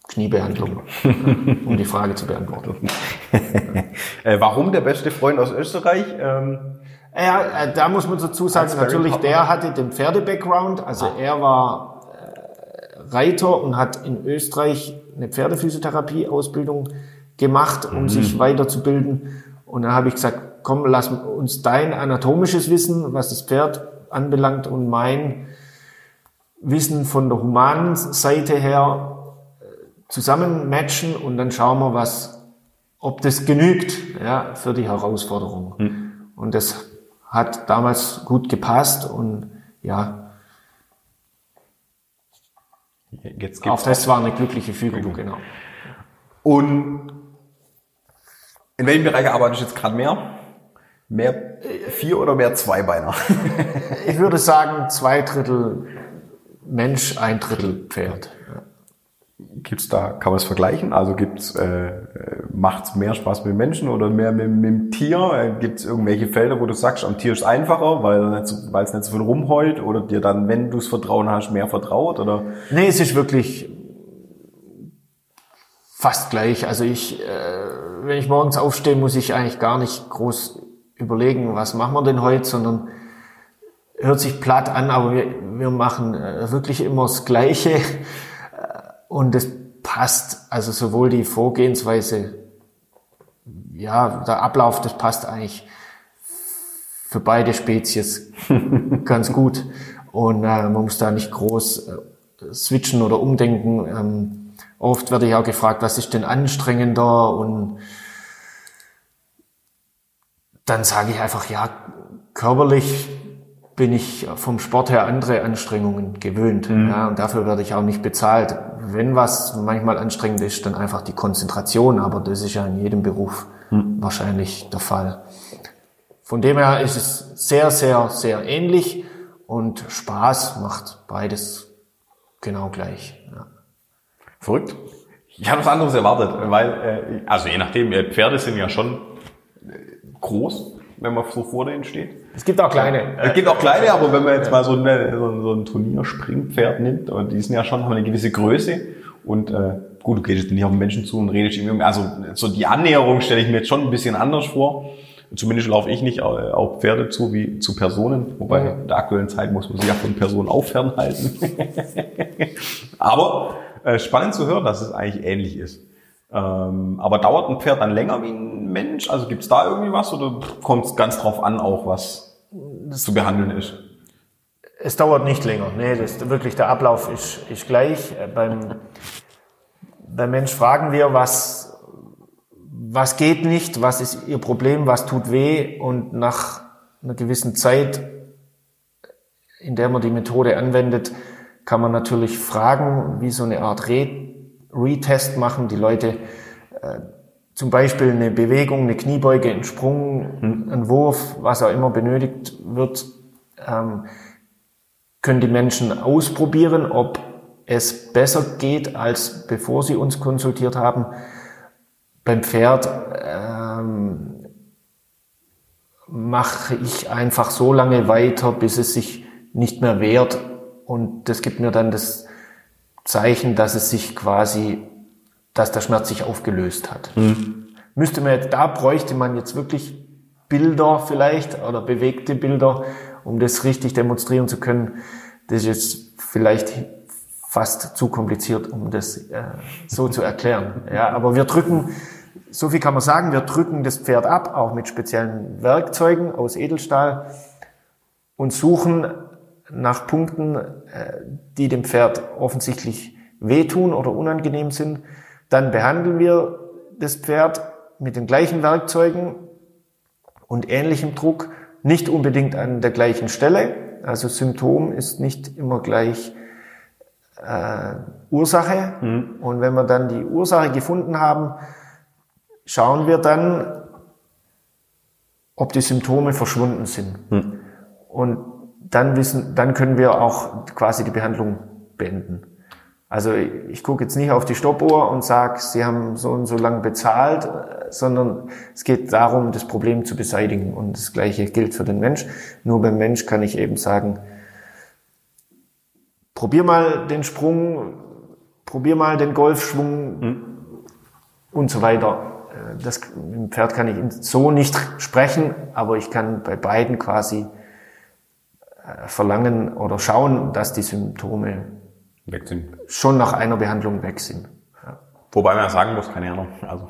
Kniebehandlung, <laughs> um die Frage zu beantworten. <laughs> äh, warum der beste Freund aus Österreich? Ähm ja, äh, da muss man dazu sagen, natürlich, der hatte den Pferde-Background, also ah. er war Reiter und hat in Österreich eine Pferdephysiotherapie-Ausbildung gemacht, um mhm. sich weiterzubilden. Und da habe ich gesagt, komm, lass uns dein anatomisches Wissen, was das Pferd anbelangt, und mein Wissen von der humanen Seite her äh, zusammen matchen und dann schauen wir, was, ob das genügt ja, für die Herausforderung. Mhm. Und das hat damals gut gepasst und ja, Jetzt gibt's auch das war eine glückliche Fügung, genau. Und in welchem Bereich arbeitest du jetzt gerade mehr? Mehr vier oder mehr Zweibeiner? ich würde sagen, zwei Drittel Mensch, ein Drittel Pferd. Gibt's da, kann man es vergleichen? Also gibt's, äh, macht's mehr Spaß mit Menschen oder mehr mit, mit dem Tier? Gibt's irgendwelche Felder, wo du sagst, am Tier ist einfacher, weil es nicht, nicht so viel rumheult oder dir dann, wenn du's Vertrauen hast, mehr vertraut oder? Nee, es ist wirklich fast gleich. Also ich, äh, wenn ich morgens aufstehe, muss ich eigentlich gar nicht groß überlegen, was machen wir denn heute, sondern hört sich platt an, aber wir, wir machen äh, wirklich immer das Gleiche. Und es passt, also sowohl die Vorgehensweise, ja, der Ablauf, das passt eigentlich für beide Spezies <laughs> ganz gut. Und äh, man muss da nicht groß äh, switchen oder umdenken. Ähm, oft werde ich auch gefragt, was ist denn anstrengender? Und dann sage ich einfach, ja, körperlich bin ich vom Sport her andere Anstrengungen gewöhnt. Mhm. Ja, und dafür werde ich auch nicht bezahlt. Wenn was manchmal anstrengend ist, dann einfach die Konzentration, aber das ist ja in jedem Beruf mhm. wahrscheinlich der Fall. Von dem her ist es sehr, sehr, sehr ähnlich und Spaß macht beides genau gleich. Ja. Verrückt. Ich habe was anderes erwartet, weil, äh, also je nachdem, äh, Pferde sind ja schon äh, groß, wenn man so vor denen steht. Es gibt auch kleine. Es gibt auch kleine, aber wenn man jetzt mal so, eine, so, ein- so ein Turnierspringpferd nimmt, und die sind ja schon haben eine gewisse Größe und äh, gut, du gehst jetzt nicht auf den Menschen zu und redest ihm irgendwie, also so die Annäherung stelle ich mir jetzt schon ein bisschen anders vor. Zumindest laufe ich nicht auf Pferde zu wie zu Personen, wobei in der aktuellen Zeit muss man sich ja von Personen auch fernhalten. <laughs> aber äh, spannend zu hören, dass es eigentlich ähnlich ist. Ähm, aber dauert ein Pferd dann länger wie ein Mensch? Also gibt's da irgendwie was oder kommt es ganz drauf an, auch was zu behandeln ist? Es dauert nicht länger. Nee, das, wirklich der Ablauf ist, ist gleich. Äh, Beim, beim Mensch fragen wir, was, was geht nicht, was ist Ihr Problem, was tut weh und nach einer gewissen Zeit, in der man die Methode anwendet, kann man natürlich fragen, wie so eine Art Re Retest machen, die Leute äh, zum Beispiel eine Bewegung, eine Kniebeuge, einen Sprung, einen Wurf, was auch immer benötigt wird, ähm, können die Menschen ausprobieren, ob es besser geht, als bevor sie uns konsultiert haben. Beim Pferd ähm, mache ich einfach so lange weiter, bis es sich nicht mehr wehrt. Und das gibt mir dann das Zeichen, dass es sich quasi, dass der Schmerz sich aufgelöst hat. Müsste man jetzt, da bräuchte man jetzt wirklich Bilder vielleicht oder bewegte Bilder, um das richtig demonstrieren zu können. Das ist jetzt vielleicht fast zu kompliziert, um das äh, so zu erklären. Ja, aber wir drücken, so viel kann man sagen, wir drücken das Pferd ab, auch mit speziellen Werkzeugen aus Edelstahl und suchen nach Punkten, äh, die dem Pferd offensichtlich wehtun oder unangenehm sind. Dann behandeln wir das Pferd mit den gleichen Werkzeugen und ähnlichem Druck, nicht unbedingt an der gleichen Stelle. Also Symptom ist nicht immer gleich äh, Ursache. Und wenn wir dann die Ursache gefunden haben, schauen wir dann, ob die Symptome verschwunden sind. Und dann wissen, dann können wir auch quasi die Behandlung beenden. Also ich, ich gucke jetzt nicht auf die Stoppuhr und sage, Sie haben so und so lang bezahlt, sondern es geht darum, das Problem zu beseitigen. Und das Gleiche gilt für den Mensch. Nur beim Mensch kann ich eben sagen, probier mal den Sprung, probier mal den Golfschwung und so weiter. Das, mit dem Pferd kann ich so nicht sprechen, aber ich kann bei beiden quasi äh, verlangen oder schauen, dass die Symptome Weg sind. schon nach einer Behandlung weg sind. Ja. Wobei man ja sagen muss, keine Ahnung. Also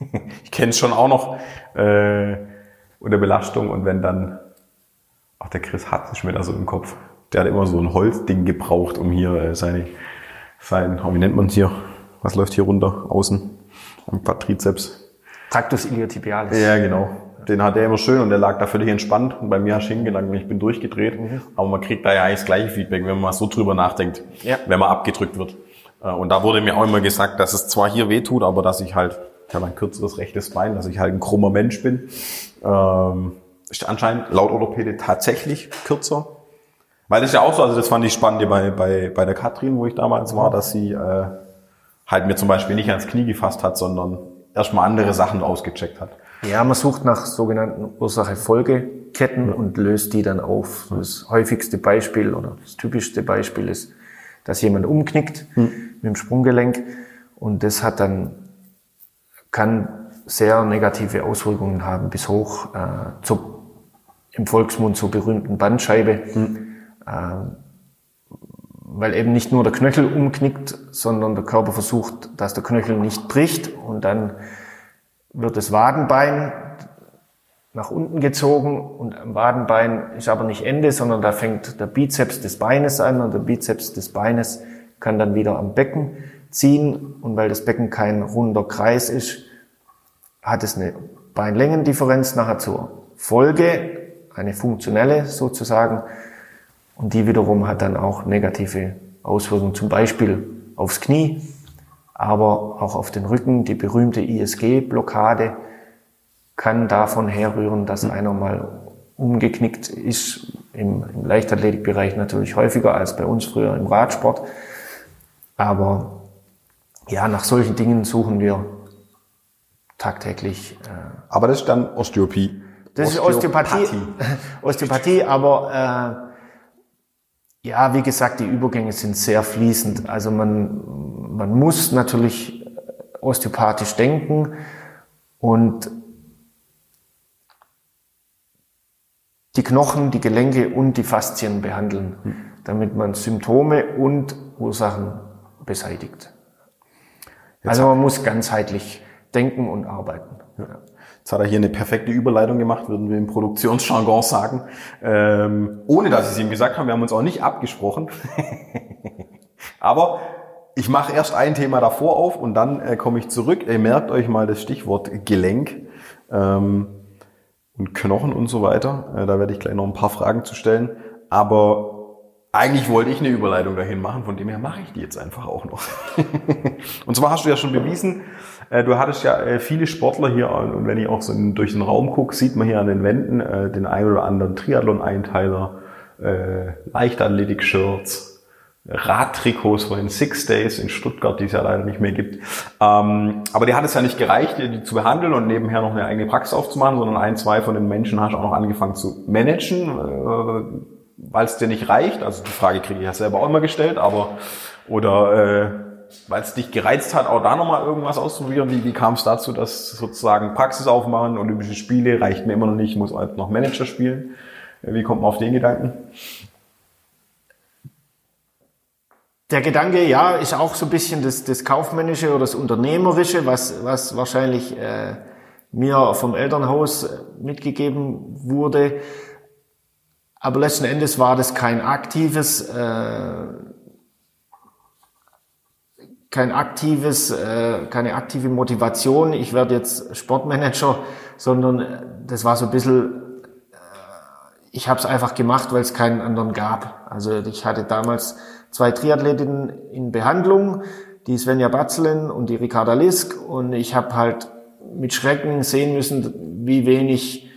<laughs> ich kenne es schon auch noch äh, unter Belastung und wenn dann, ach der Chris hat es mir da so im Kopf. Der hat immer so ein Holzding gebraucht, um hier äh, seine, sein, oh, wie nennt man es hier? Was läuft hier runter? Außen am Quadrizeps. Tractus iliotibialis. Ja, genau. Den hat er immer schön und der lag da völlig entspannt. Und bei mir hast du hingelangt und ich bin durchgedreht. Aber man kriegt da ja eigentlich das gleiche Feedback, wenn man mal so drüber nachdenkt, Ja. wenn man abgedrückt wird. Äh, Und da wurde mir auch immer gesagt, dass es zwar hier weh tut, aber dass ich halt, ich habe ein kürzeres rechtes Bein, dass ich halt ein krummer Mensch bin. Ähm, ist anscheinend laut Orthopäde tatsächlich kürzer. Weil das ist ja auch so, also das fand ich spannend bei, bei, bei der Katrin, wo ich damals war, dass sie äh, halt mir zum Beispiel nicht ans Knie gefasst hat, sondern erstmal andere Sachen ausgecheckt hat. Ja, man sucht nach sogenannten Ursache-Folgeketten und löst die dann auf. Das häufigste Beispiel oder das typischste Beispiel ist, dass jemand umknickt mit dem Sprunggelenk und das hat dann, kann sehr negative Auswirkungen haben bis hoch äh, zur, im Volksmund zur berühmten Bandscheibe. Ähm, weil eben nicht nur der Knöchel umknickt, sondern der Körper versucht, dass der Knöchel nicht bricht und dann wird das Wadenbein nach unten gezogen und am Wadenbein ist aber nicht Ende, sondern da fängt der Bizeps des Beines an und der Bizeps des Beines kann dann wieder am Becken ziehen und weil das Becken kein runder Kreis ist, hat es eine Beinlängendifferenz nachher zur Folge, eine funktionelle sozusagen und die wiederum hat dann auch negative Auswirkungen, zum Beispiel aufs Knie, aber auch auf den Rücken. Die berühmte ISG-Blockade kann davon herrühren, dass einer mal umgeknickt ist. Im, Im Leichtathletikbereich natürlich häufiger als bei uns früher im Radsport. Aber ja, nach solchen Dingen suchen wir tagtäglich. Äh, Aber das ist dann Osteopie. Das ist Osteopathie. <laughs> Osteopathie, aber äh, ja, wie gesagt, die Übergänge sind sehr fließend. Also man, man muss natürlich osteopathisch denken und die Knochen, die Gelenke und die Faszien behandeln, damit man Symptome und Ursachen beseitigt. also man muss ganzheitlich denken und arbeiten. Ja. Jetzt hat er hier eine perfekte Überleitung gemacht, würden wir im Produktionsjargon sagen. Ähm, ohne dass ich es ihm gesagt habe, wir haben uns auch nicht abgesprochen. <laughs> Aber ich mache erst ein Thema davor auf und dann äh, komme ich zurück. Ihr merkt euch mal das Stichwort Gelenk. Ähm, und Knochen und so weiter. Äh, da werde ich gleich noch ein paar Fragen zu stellen. Aber eigentlich wollte ich eine Überleitung dahin machen, von dem her mache ich die jetzt einfach auch noch. <laughs> und zwar hast du ja schon bewiesen, äh, du hattest ja äh, viele Sportler hier und wenn ich auch so durch den Raum gucke, sieht man hier an den Wänden den einen oder anderen Triathlon-Einteiler, Leichtathletik-Shirts, Radtrikots von den Six Days in Stuttgart, die es ja leider nicht mehr gibt. Ähm, aber die hat es ja nicht gereicht, die zu behandeln und nebenher noch eine eigene Praxis aufzumachen, sondern ein, zwei von den Menschen hast du auch noch angefangen zu managen, äh, weil es dir nicht reicht. Also die Frage kriege ich ja selber auch immer gestellt, aber oder äh, weil es dich gereizt hat, auch da nochmal irgendwas auszuprobieren. Wie, wie kam es dazu, dass sozusagen Praxis aufmachen, Olympische Spiele reicht mir immer noch nicht, ich muss halt noch Manager spielen. Wie kommt man auf den Gedanken? Der Gedanke, ja, ist auch so ein bisschen das, das Kaufmännische oder das Unternehmerische, was, was wahrscheinlich äh, mir vom Elternhaus äh, mitgegeben wurde. Aber letzten Endes war das kein aktives, äh, kein aktives, äh, keine aktive Motivation. Ich werde jetzt Sportmanager, sondern das war so ein bisschen, äh, ich habe es einfach gemacht, weil es keinen anderen gab. Also ich hatte damals zwei Triathletinnen in Behandlung, die Svenja Batzelen und die Ricarda Lisk. Und ich habe halt mit Schrecken sehen müssen, wie wenig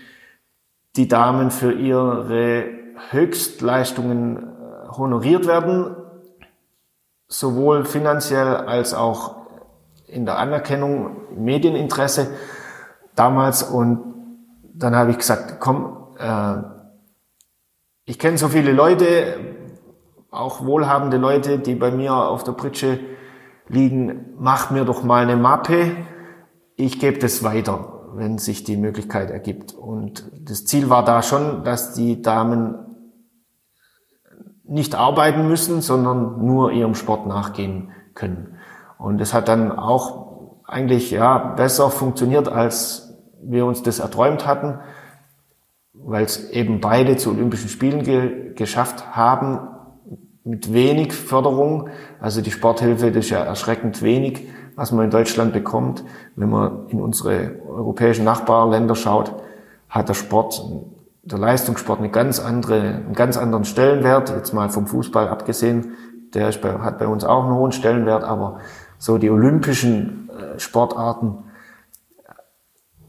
die Damen für ihre Höchstleistungen äh, honoriert werden, sowohl finanziell als auch in der Anerkennung, Medieninteresse damals. Und dann habe ich gesagt, komm, äh, ich kenne so viele Leute, auch wohlhabende Leute, die bei mir auf der Pritsche liegen, mach mir doch mal eine Mappe. Ich gebe das weiter, wenn sich die Möglichkeit ergibt. Und das Ziel war da schon, dass die Damen nicht arbeiten müssen, sondern nur ihrem Sport nachgehen können. Und es hat dann auch eigentlich ja besser funktioniert, als wir uns das erträumt hatten, weil es eben beide zu Olympischen Spielen ge geschafft haben mit wenig Förderung. Also die Sporthilfe, das ist ja erschreckend wenig, was man in Deutschland bekommt. Wenn man in unsere europäischen Nachbarländer schaut, hat der Sport, der Leistungssport eine ganz andere, einen ganz anderen Stellenwert. Jetzt mal vom Fußball abgesehen, der bei, hat bei uns auch einen hohen Stellenwert, aber so die olympischen äh, Sportarten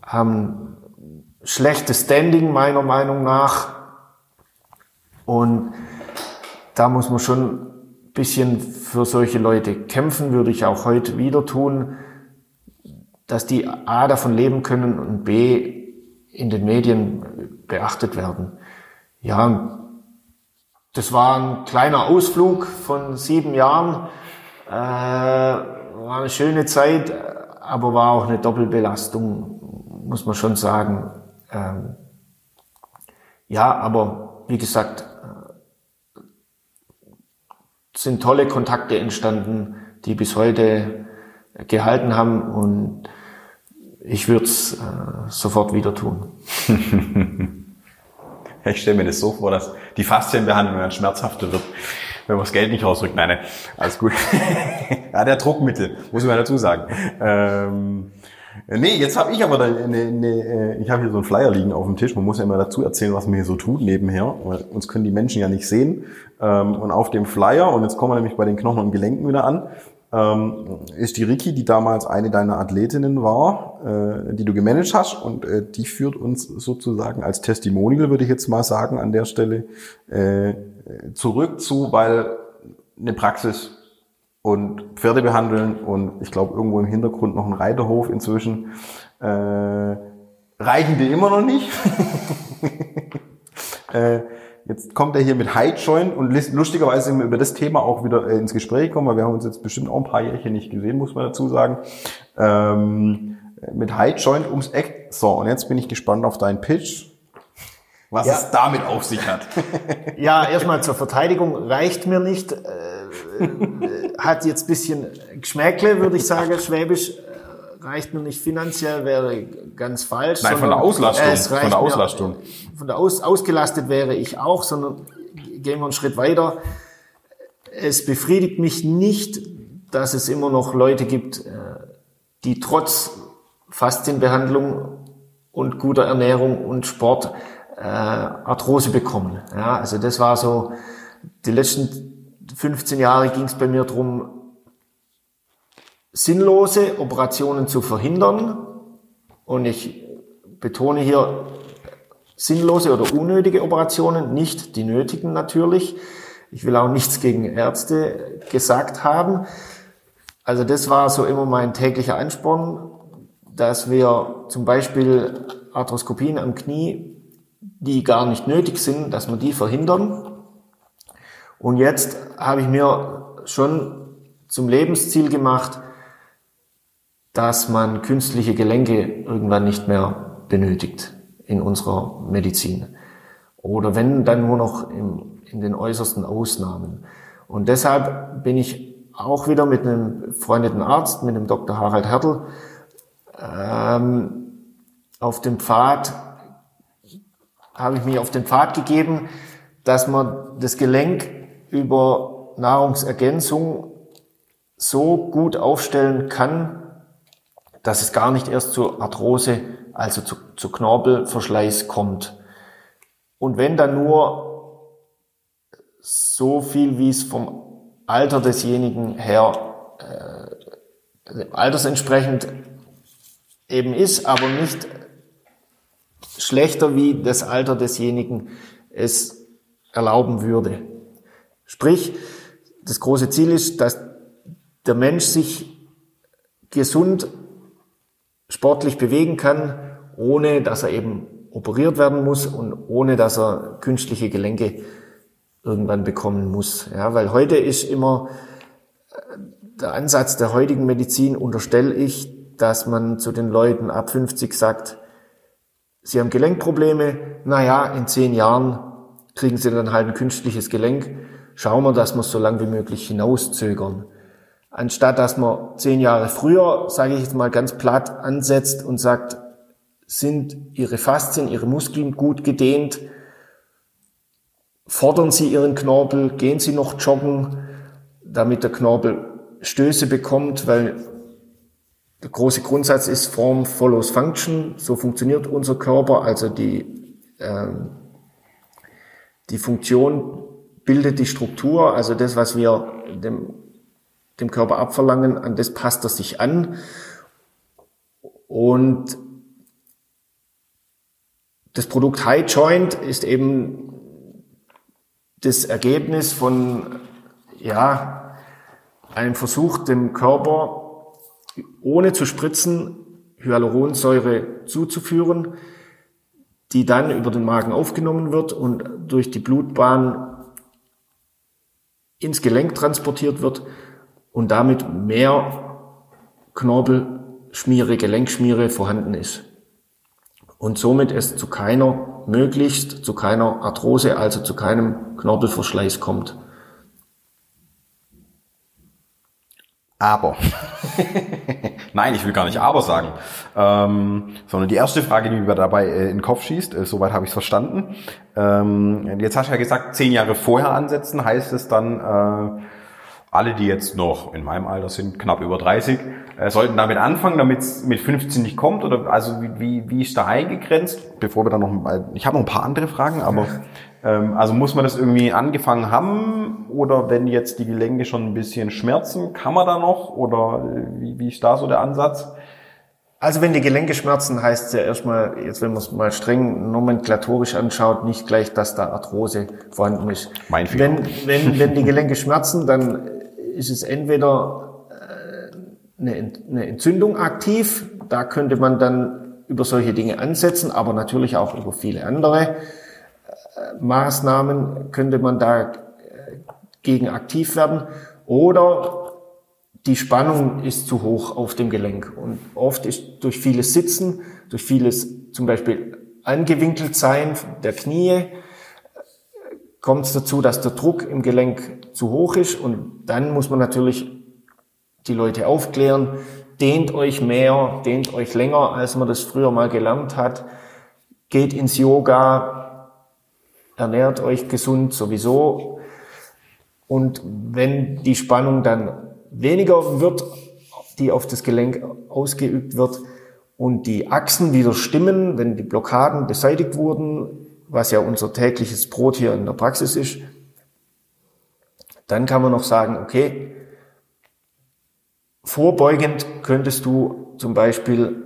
haben schlechtes Standing meiner Meinung nach. Und da muss man schon ein bisschen für solche Leute kämpfen, würde ich auch heute wieder tun, dass die A davon leben können und B in den Medien beachtet werden. Ja, das war ein kleiner Ausflug von sieben Jahren, äh, war eine schöne Zeit, aber war auch eine Doppelbelastung, muss man schon sagen. Ähm, ja, aber wie gesagt, sind tolle Kontakte entstanden, die bis heute gehalten haben und ich würde es äh, sofort wieder tun. <laughs> ich stelle mir das so vor, dass die Faszienbehandlung dann schmerzhafter wird, wenn man das Geld nicht rausrückt. Nein, alles gut. <laughs> ja, der Druckmittel, muss man dazu sagen. Ähm, Nee, jetzt habe ich aber da eine, eine, äh, ich habe hier so einen Flyer liegen auf dem Tisch. Man muss ja immer dazu erzählen, was man hier so tut nebenher. Weil uns können die Menschen ja nicht sehen. Ähm, und auf dem Flyer, und jetzt kommen wir nämlich bei den Knochen und Gelenken wieder an, ähm, ist die Ricky, die damals eine deiner Athletinnen war, äh, die du gemanagt hast. Und äh, die führt uns sozusagen als Testimonial, würde ich jetzt mal sagen, an der Stelle zurück zu, weil eine Praxis und Pferde behandeln und ich glaube irgendwo im Hintergrund noch ein Reiterhof inzwischen. Äh, reichen die immer noch nicht. <laughs> äh, jetzt kommt er hier mit High Joint und lustigerweise sind wir über das Thema auch wieder äh, ins Gespräch gekommen, weil wir haben uns jetzt bestimmt auch ein paar Jährchen nicht gesehen, muss man dazu sagen. Ähm, mit High Joint ums Eck. So, und jetzt bin ich gespannt auf deinen Pitch. Was ja. es damit auf sich hat. <laughs> ja, erstmal zur Verteidigung reicht mir nicht. Äh, äh, hat jetzt bisschen Geschmäckle, würde ich sagen, schwäbisch reicht mir nicht finanziell, wäre ganz falsch. Nein, von der Auslastung. Äh, von der Auslastung. Mir, von der Aus, ausgelastet wäre ich auch, sondern gehen wir einen Schritt weiter. Es befriedigt mich nicht, dass es immer noch Leute gibt, äh, die trotz Faszienbehandlung und guter Ernährung und Sport äh, Arthrose bekommen. Ja, also das war so, die letzten 15 Jahre ging es bei mir drum sinnlose Operationen zu verhindern. Und ich betone hier sinnlose oder unnötige Operationen, nicht die nötigen natürlich. Ich will auch nichts gegen Ärzte gesagt haben. Also das war so immer mein täglicher Ansporn, dass wir zum Beispiel Arthroskopien am Knie, die gar nicht nötig sind, dass wir die verhindern. Und jetzt habe ich mir schon zum Lebensziel gemacht, dass man künstliche Gelenke irgendwann nicht mehr benötigt in unserer Medizin. Oder wenn, dann nur noch im, in den äußersten Ausnahmen. Und deshalb bin ich auch wieder mit einem freundeten Arzt, mit dem Dr. Harald Hertel, ähm, auf dem Pfad, habe ich mich auf den Pfad gegeben, dass man das Gelenk über Nahrungsergänzung so gut aufstellen kann, dass es gar nicht erst zur Arthrose, also zu, zu Knorpelverschleiß kommt. Und wenn dann nur so viel, wie es vom Alter desjenigen her äh, altersentsprechend eben ist, aber nicht schlechter, wie das Alter desjenigen es erlauben würde. Sprich, das große Ziel ist, dass der Mensch sich gesund sportlich bewegen kann, ohne dass er eben operiert werden muss und ohne dass er künstliche Gelenke irgendwann bekommen muss. Ja, weil heute ist immer äh, der Ansatz der heutigen Medizin, unterstelle ich, dass man zu den Leuten ab 50 sagt, sie haben Gelenkprobleme, naja, in zehn Jahren kriegen sie dann halt ein künstliches Gelenk. Schauen wir, dass wir es so lange wie möglich hinauszögern. Anstatt dass man zehn Jahre früher, sage ich jetzt mal ganz platt, ansetzt und sagt, sind Ihre Faszien, Ihre Muskeln gut gedehnt, fordern Sie Ihren Knorpel, gehen Sie noch joggen, damit der Knorpel Stöße bekommt, weil der große Grundsatz ist Form follows Function, so funktioniert unser Körper, also die, ähm, die Funktion bildet die Struktur, also das, was wir dem dem Körper abverlangen, an das passt er sich an. Und das Produkt High Joint ist eben das Ergebnis von, ja, einem Versuch, dem Körper ohne zu spritzen Hyaluronsäure zuzuführen, die dann über den Magen aufgenommen wird und durch die Blutbahn ins Gelenk transportiert wird und damit mehr Knorpelschmiere, Gelenkschmiere vorhanden ist. Und somit es zu keiner, möglichst zu keiner Arthrose, also zu keinem Knorpelverschleiß kommt. Aber. <laughs> Nein, ich will gar nicht aber sagen. Ähm, sondern die erste Frage, die mir dabei äh, in den Kopf schießt, äh, soweit habe ich es verstanden. Ähm, jetzt hast du ja gesagt, zehn Jahre vorher ansetzen, heißt es dann, äh, alle, die jetzt noch in meinem Alter sind, knapp über 30, äh, sollten damit anfangen, damit es mit 15 nicht kommt? Oder also wie, wie, wie ist da eingegrenzt? Bevor wir dann noch mal, ich habe noch ein paar andere Fragen, aber <laughs> also muss man das irgendwie angefangen haben? Oder wenn jetzt die Gelenke schon ein bisschen schmerzen, kann man da noch? Oder äh, wie, wie ist da so der Ansatz? Also wenn die Gelenke schmerzen, heißt es ja erstmal, jetzt wenn man es mal streng nomenklatorisch anschaut, nicht gleich, dass da Arthrose vorhanden ist. Mein Fehler. Wenn, wenn, wenn die Gelenke schmerzen, dann ist es entweder äh, eine Entzündung aktiv, da könnte man dann über solche Dinge ansetzen, aber natürlich auch über viele andere äh, Maßnahmen könnte man da äh, gegen aktiv werden. Oder die Spannung ist zu hoch auf dem Gelenk. Und oft ist durch vieles Sitzen, durch vieles zum Beispiel angewinkelt sein der Knie, kommt es dazu, dass der Druck im Gelenk zu hoch ist. Und dann muss man natürlich die Leute aufklären, dehnt euch mehr, dehnt euch länger, als man das früher mal gelernt hat, geht ins Yoga, ernährt euch gesund sowieso. Und wenn die Spannung dann weniger wird, die auf das Gelenk ausgeübt wird und die Achsen wieder stimmen, wenn die Blockaden beseitigt wurden, was ja unser tägliches Brot hier in der Praxis ist, dann kann man noch sagen, okay, vorbeugend könntest du zum Beispiel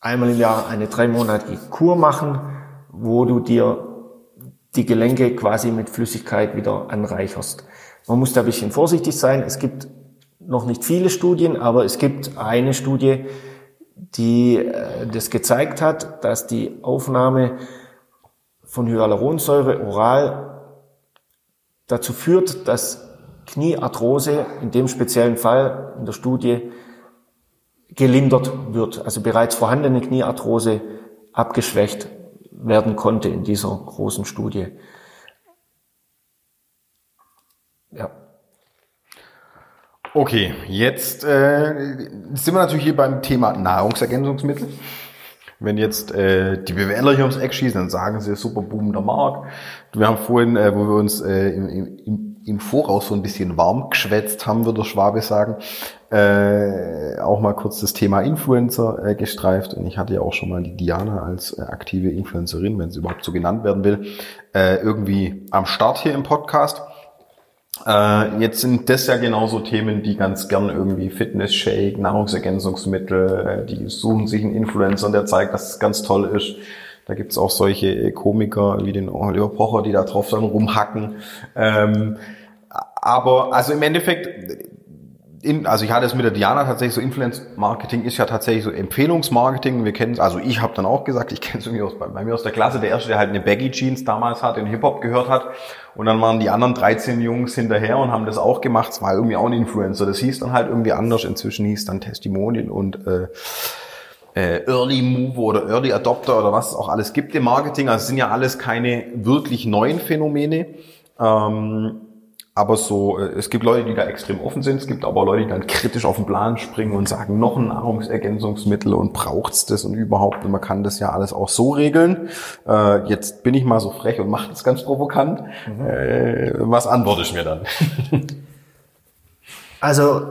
einmal im Jahr eine dreimonatige Kur machen, wo du dir die Gelenke quasi mit Flüssigkeit wieder anreicherst. Man muss da ein bisschen vorsichtig sein. Es gibt noch nicht viele Studien, aber es gibt eine Studie, die äh, das gezeigt hat, dass die Aufnahme von Hyaluronsäure oral dazu führt, dass Kniearthrose in dem speziellen Fall in der Studie gelindert wird, also bereits vorhandene Kniearthrose abgeschwächt werden konnte in dieser großen Studie. Ja. Okay, jetzt äh, sind wir natürlich hier beim Thema Nahrungsergänzungsmittel. Wenn jetzt äh, die BWLer hier ums Eck schießen, dann sagen sie, super boomender Markt. Wir haben vorhin, äh, wo wir uns äh, im, im, im Voraus so ein bisschen warm geschwätzt haben, würde Schwabe sagen, äh, auch mal kurz das Thema Influencer äh, gestreift. Und ich hatte ja auch schon mal die Diana als äh, aktive Influencerin, wenn sie überhaupt so genannt werden will, äh, irgendwie am Start hier im Podcast. Äh, jetzt sind das ja genauso Themen, die ganz gern irgendwie Fitness-Shake, Nahrungsergänzungsmittel, äh, die suchen sich einen Influencer, der zeigt, dass es ganz toll ist. Da gibt's auch solche äh, Komiker wie den Oliver Pocher, die da drauf dann rumhacken. Ähm, aber also im Endeffekt, in, also ich hatte es mit der Diana tatsächlich so Influence-Marketing ist ja tatsächlich so Empfehlungsmarketing. Wir kennen es, also ich habe dann auch gesagt, ich kenne es irgendwie aus, bei, bei, mir aus der Klasse, der erste, der halt eine Baggy Jeans damals hat, den Hip-Hop gehört hat. Und dann waren die anderen 13 Jungs hinterher und haben das auch gemacht. Es war irgendwie auch ein Influencer. Das hieß dann halt irgendwie anders. Inzwischen hieß dann Testimonial und äh, äh, Early Move oder Early Adopter oder was es auch alles gibt im Marketing. Also es sind ja alles keine wirklich neuen Phänomene. Ähm, aber so, äh, es gibt Leute, die da extrem offen sind, es gibt aber Leute, die dann kritisch auf den Plan springen und sagen, noch ein Nahrungsergänzungsmittel und braucht's das und überhaupt, und man kann das ja alles auch so regeln. Äh, jetzt bin ich mal so frech und mache das ganz provokant. Mhm. Äh, was antworte ich mir dann? <laughs> also,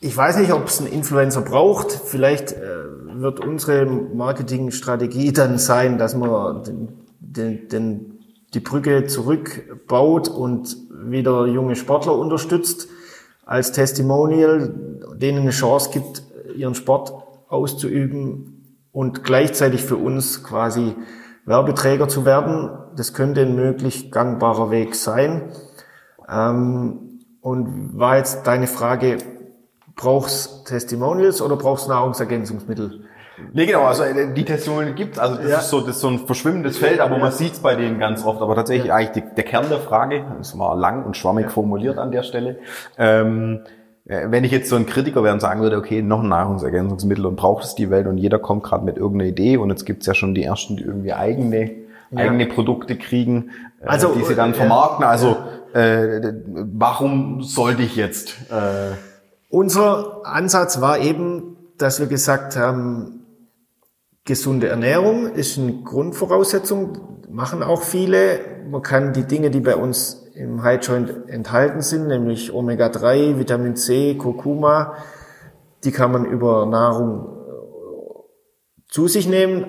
ich weiß nicht, ob es einen Influencer braucht. Vielleicht äh, wird unsere Marketingstrategie dann sein, dass man den, den, den die Brücke zurückbaut und wieder junge Sportler unterstützt, als Testimonial, denen eine Chance gibt, ihren Sport auszuüben und gleichzeitig für uns quasi Werbeträger zu werden. Das könnte ein möglich gangbarer Weg sein. Ähm, und war jetzt deine Frage, brauchst Testimonials oder brauchst Nahrungsergänzungsmittel? Nee, genau, also äh, die Testimonial gibt's, also das ja. ist so das ist so ein verschwimmendes Feld, aber man sieht's bei denen ganz oft. Aber tatsächlich ja. eigentlich die, der Kern der Frage, das war lang und schwammig ja. formuliert an der Stelle. Ähm, äh, wenn ich jetzt so ein Kritiker wäre und sagen würde, okay, noch ein Nahrungsergänzungsmittel und braucht es die Welt und jeder kommt gerade mit irgendeiner Idee und jetzt gibt's ja schon die ersten, die irgendwie eigene, eigene Produkte kriegen, äh, also, die sie dann vermarkten. Also äh, warum sollte ich jetzt? Äh, Unser Ansatz war eben, dass wir gesagt haben, Gesunde Ernährung ist eine Grundvoraussetzung, machen auch viele. Man kann die Dinge, die bei uns im High Joint enthalten sind, nämlich Omega-3, Vitamin C, Kurkuma, die kann man über Nahrung äh, zu sich nehmen,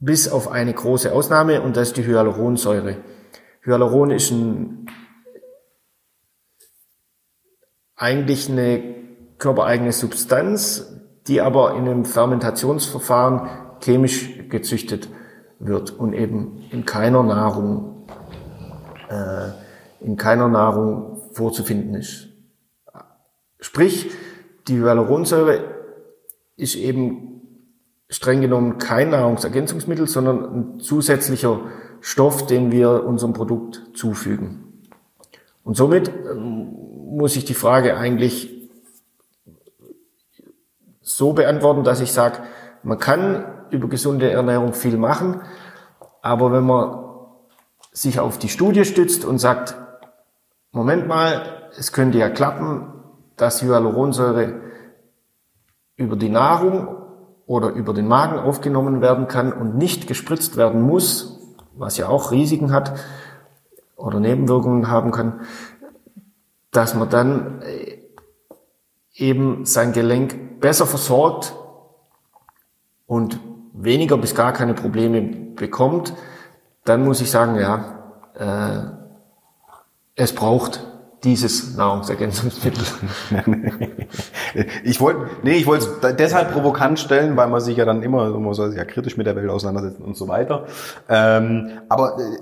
bis auf eine große Ausnahme, und das ist die Hyaluronsäure. Hyaluron ist ein, eigentlich eine körpereigene Substanz, die aber in einem Fermentationsverfahren chemisch gezüchtet wird und eben in keiner Nahrung, äh, in keiner Nahrung vorzufinden ist. Sprich, die Hyaluronsäure ist eben streng genommen kein Nahrungsergänzungsmittel, sondern ein zusätzlicher Stoff, den wir unserem Produkt zufügen. Und somit ähm, muss ich die Frage eigentlich so beantworten, dass ich sage, man kann über gesunde Ernährung viel machen, aber wenn man sich auf die Studie stützt und sagt, Moment mal, es könnte ja klappen, dass Hyaluronsäure über die Nahrung oder über den Magen aufgenommen werden kann und nicht gespritzt werden muss, was ja auch Risiken hat oder Nebenwirkungen haben kann, dass man dann äh, eben sein Gelenk besser versorgt und weniger bis gar keine Probleme bekommt, dann muss ich sagen, ja, äh, es braucht dieses Nahrungsergänzungsmittel. <laughs> ich wollte, nee, ich wollte es deshalb provokant stellen, weil man sich ja dann immer, man soll sich ja kritisch mit der Welt auseinandersetzen und so weiter. Ähm, aber äh,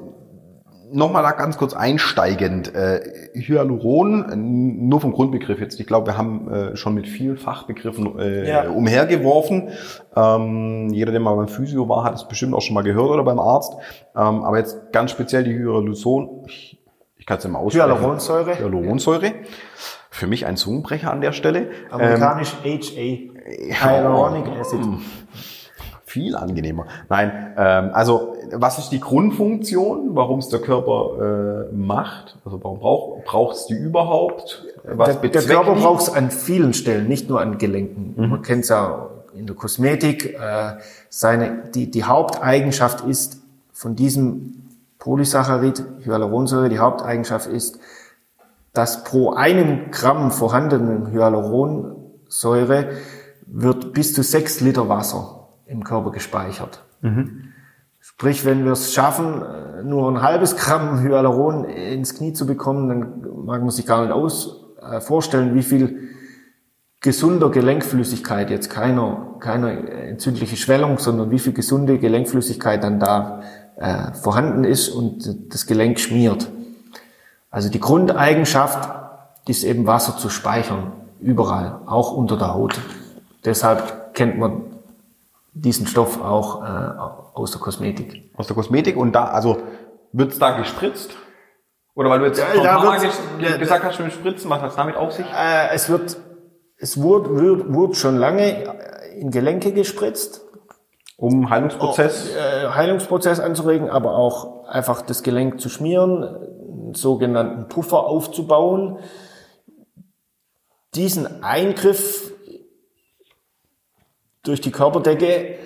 nochmal da ganz kurz einsteigend. Äh, Hyaluron, nur vom Grundbegriff jetzt. Ich glaube, wir haben äh, schon mit vielen Fachbegriffen äh, ja. umhergeworfen. Ähm, jeder, der mal beim Physio war, hat es bestimmt auch schon mal gehört oder beim Arzt. Ähm, aber jetzt ganz speziell die Hyaluron, kann es immer aussprechen. Hyaluronsäure. Hyaluronsäure. Für mich ein Zungenbrecher an der Stelle. Amerikanisch ähm, HA. Hyaluronic Acid. Viel angenehmer. Nein, ähm, also was ist die Grundfunktion, warum es der Körper äh, macht? Also warum braucht braucht es die überhaupt? Was der, der Körper braucht es an vielen Stellen, nicht nur an Gelenken. Mhm. Man kennt es ja in der Kosmetik. Äh, seine die die Haupteigenschaft ist von diesem Polysaccharid, Hyaluronsäure, die Haupteigenschaft ist, dass pro einem Gramm vorhandenen Hyaluronsäure wird bis zu sechs Liter Wasser im Körper gespeichert. Mhm. Sprich, wenn wir es schaffen, nur ein halbes Gramm Hyaluron ins Knie zu bekommen, dann mag man sich gar nicht aus, äh, vorstellen, wie viel gesunder Gelenkflüssigkeit, jetzt keiner, keine entzündliche Schwellung, sondern wie viel gesunde Gelenkflüssigkeit dann da äh, vorhanden ist und das Gelenk schmiert. Also die Grundeigenschaft ist eben Wasser zu speichern, überall, auch unter der Haut. Deshalb kennt man diesen Stoff auch äh, aus der Kosmetik. Aus der Kosmetik und da, also wird's da gespritzt? Oder weil du jetzt ja, da wird, gesagt hast, mit Spritzen, was hat es damit auf sich? Äh, es wird, es wurde, wurde, wurde schon lange in Gelenke gespritzt um Heilungsprozess? Oh, äh, Heilungsprozess anzuregen, aber auch einfach das Gelenk zu schmieren, einen sogenannten Puffer aufzubauen. Diesen Eingriff durch die Körperdecke, äh,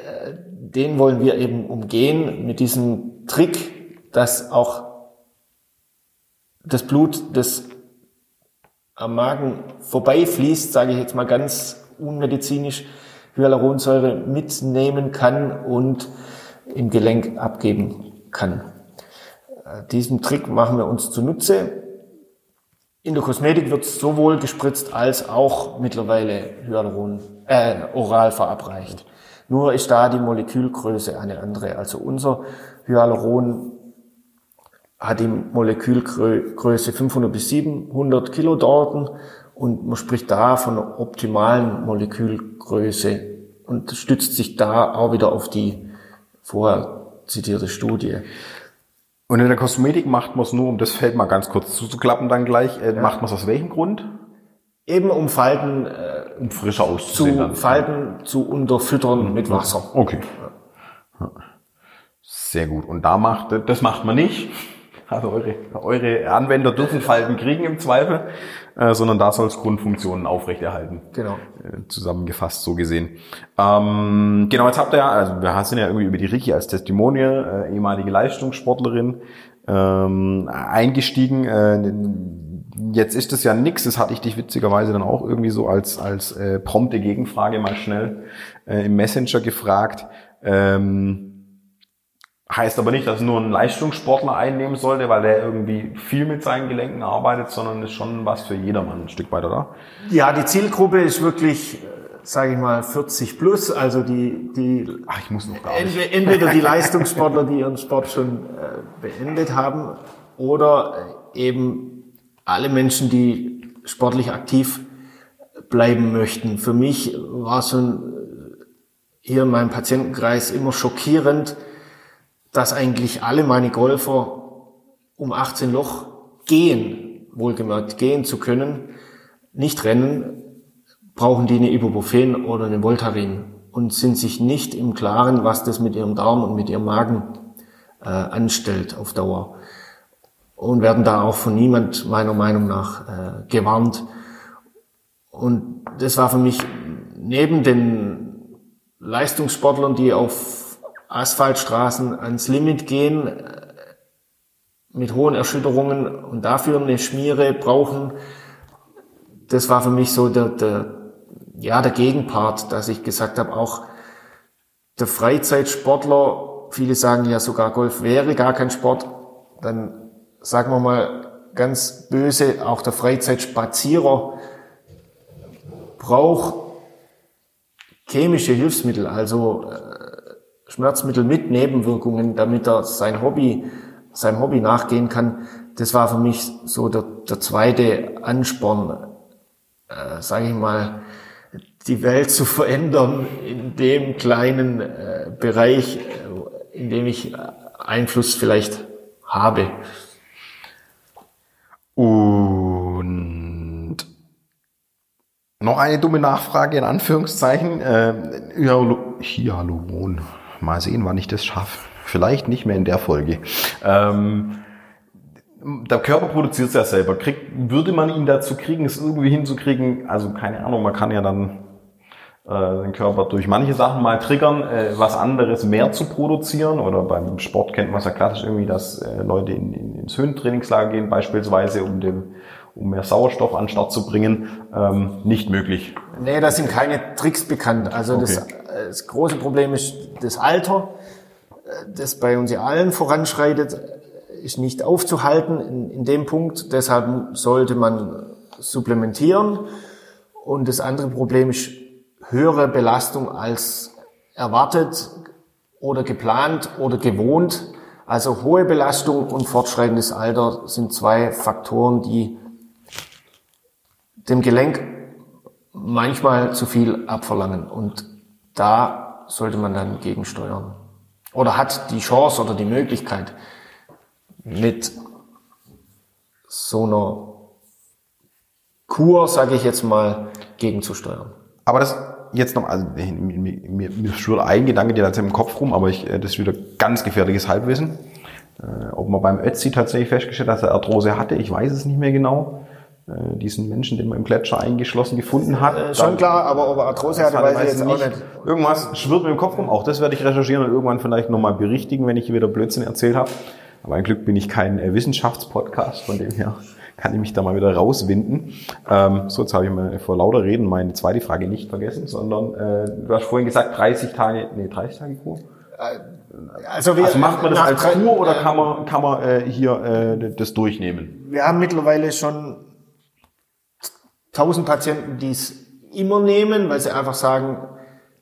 den wollen wir eben umgehen mit diesem Trick, dass auch das Blut, das am Magen vorbeifließt, sage ich jetzt mal ganz unmedizinisch, Hyaluronsäure mitnehmen kann und im Gelenk abgeben kann. Äh, diesen Trick machen wir uns zunutze. In der Kosmetik wird sowohl gespritzt als auch mittlerweile Hyaluron äh, oral verabreicht. Nur ist da die Molekülgröße eine andere. Also unser Hyaluron hat die Molekülgröße 500 bis 700 Kilodalton und man spricht da von einer optimalen Molekülgröße und stützt sich da auch wieder auf die vorher zitierte Studie. Und in der Kosmetik macht man es nur, um das Feld mal ganz kurz zuzuklappen dann gleich, äh, ja. macht man es aus welchem Grund? Eben um Falten, äh, um frischer auszusehen. Zu dann. Falten zu unterfüttern mhm. mit Wasser. Okay. Sehr gut. Und da macht, das macht man nicht. Also eure, eure Anwender dürfen Falten kriegen im Zweifel, äh, sondern da soll es Grundfunktionen aufrechterhalten. Genau. Äh, zusammengefasst so gesehen. Ähm, genau, jetzt habt ihr ja, also wir sind ja irgendwie über die Ricky als Testimonial, äh, ehemalige Leistungssportlerin, ähm, eingestiegen. Äh, jetzt ist das ja nix, das hatte ich dich witzigerweise dann auch irgendwie so als, als äh, prompte Gegenfrage mal schnell äh, im Messenger gefragt. Ähm, Heißt aber nicht, dass nur ein Leistungssportler einnehmen sollte, weil der irgendwie viel mit seinen Gelenken arbeitet, sondern ist schon was für jedermann ein Stück weit, oder? Ja, die Zielgruppe ist wirklich, sage ich mal, 40 plus, also die, die Ach, ich muss noch gar nicht. entweder die <laughs> Leistungssportler, die ihren Sport schon äh, beendet haben, oder eben alle Menschen, die sportlich aktiv bleiben möchten. Für mich war ein hier in meinem Patientenkreis immer schockierend, dass eigentlich alle meine Golfer um 18 Loch gehen, wohlgemerkt gehen zu können, nicht rennen, brauchen die eine Ibuprofen oder eine Voltaren und sind sich nicht im Klaren, was das mit ihrem Darm und mit ihrem Magen äh, anstellt auf Dauer. Und werden da auch von niemand meiner Meinung nach äh, gewarnt. Und das war für mich neben den Leistungssportlern, die auf Asphaltstraßen ans Limit gehen, äh, mit hohen Erschütterungen und dafür eine Schmiere brauchen, das war für mich so der, der, ja, der Gegenpart, dass ich gesagt habe, auch der Freizeitsportler, viele sagen ja sogar Golf wäre gar kein Sport, dann sagen wir mal ganz böse, auch der Freizeitspazierer braucht chemische Hilfsmittel, also äh, Schmerzmittel mit Nebenwirkungen, damit er sein Hobby, seinem Hobby nachgehen kann. Das war für mich so der, der zweite Ansporn, äh, sage ich mal, die Welt zu verändern in dem kleinen äh, Bereich, äh, in dem ich Einfluss vielleicht habe. Noch eine dumme Nachfrage in Anführungszeichen. Äh, Hyaluron. Mal sehen, wann ich das schaffe. Vielleicht nicht mehr in der Folge. Ähm, der Körper produziert es ja selber. Krieg, würde man ihn dazu kriegen, es irgendwie hinzukriegen? Also keine Ahnung, man kann ja dann äh, den Körper durch manche Sachen mal triggern, äh, was anderes mehr zu produzieren. Oder beim Sport kennt man es ja klassisch irgendwie, dass äh, Leute in, in, ins Höhentrainingslager gehen, beispielsweise, um dem um mehr Sauerstoff an den Start zu bringen, ähm, nicht möglich. Nee, da sind keine Tricks bekannt. Also okay. das, äh, das große Problem ist das Alter, äh, das bei uns allen voranschreitet ist nicht aufzuhalten in, in dem Punkt. Deshalb sollte man supplementieren. Und das andere Problem ist höhere Belastung als erwartet oder geplant oder gewohnt. Also hohe Belastung und fortschreitendes Alter sind zwei Faktoren, die dem Gelenk manchmal zu viel abverlangen. Und da sollte man dann gegensteuern. Oder hat die Chance oder die Möglichkeit, mit so einer Kur, sage ich jetzt mal, gegenzusteuern. Aber das jetzt noch, also mir, mir, mir schwirrt ein Gedanke dir im Kopf rum, aber ich, äh, das ist wieder ganz gefährliches Halbwissen. Äh, ob man beim Ötzi tatsächlich festgestellt hat, dass er Arthrose hatte, ich weiß es nicht mehr genau. Äh, diesen Menschen, den man im Gletscher eingeschlossen gefunden hat. Äh, schon klar, aber ob er Arthrose hatte, weiß ich jetzt auch nicht. Irgendwas schwirrt mir im Kopf rum, auch das werde ich recherchieren und irgendwann vielleicht nochmal berichtigen, wenn ich wieder Blödsinn erzählt habe. Aber ein Glück bin ich kein äh, Wissenschaftspodcast, von dem her kann ich mich da mal wieder rauswinden. Ähm, so, jetzt habe ich mal vor lauter Reden meine zweite Frage nicht vergessen, sondern äh, du hast vorhin gesagt 30 Tage, nee, 30 Tage Kur? Äh, also, wir, also macht man das als Kur oder kann man, kann man äh, hier äh, das durchnehmen? Wir haben mittlerweile schon 1000 Patienten, die es immer nehmen, weil sie einfach sagen,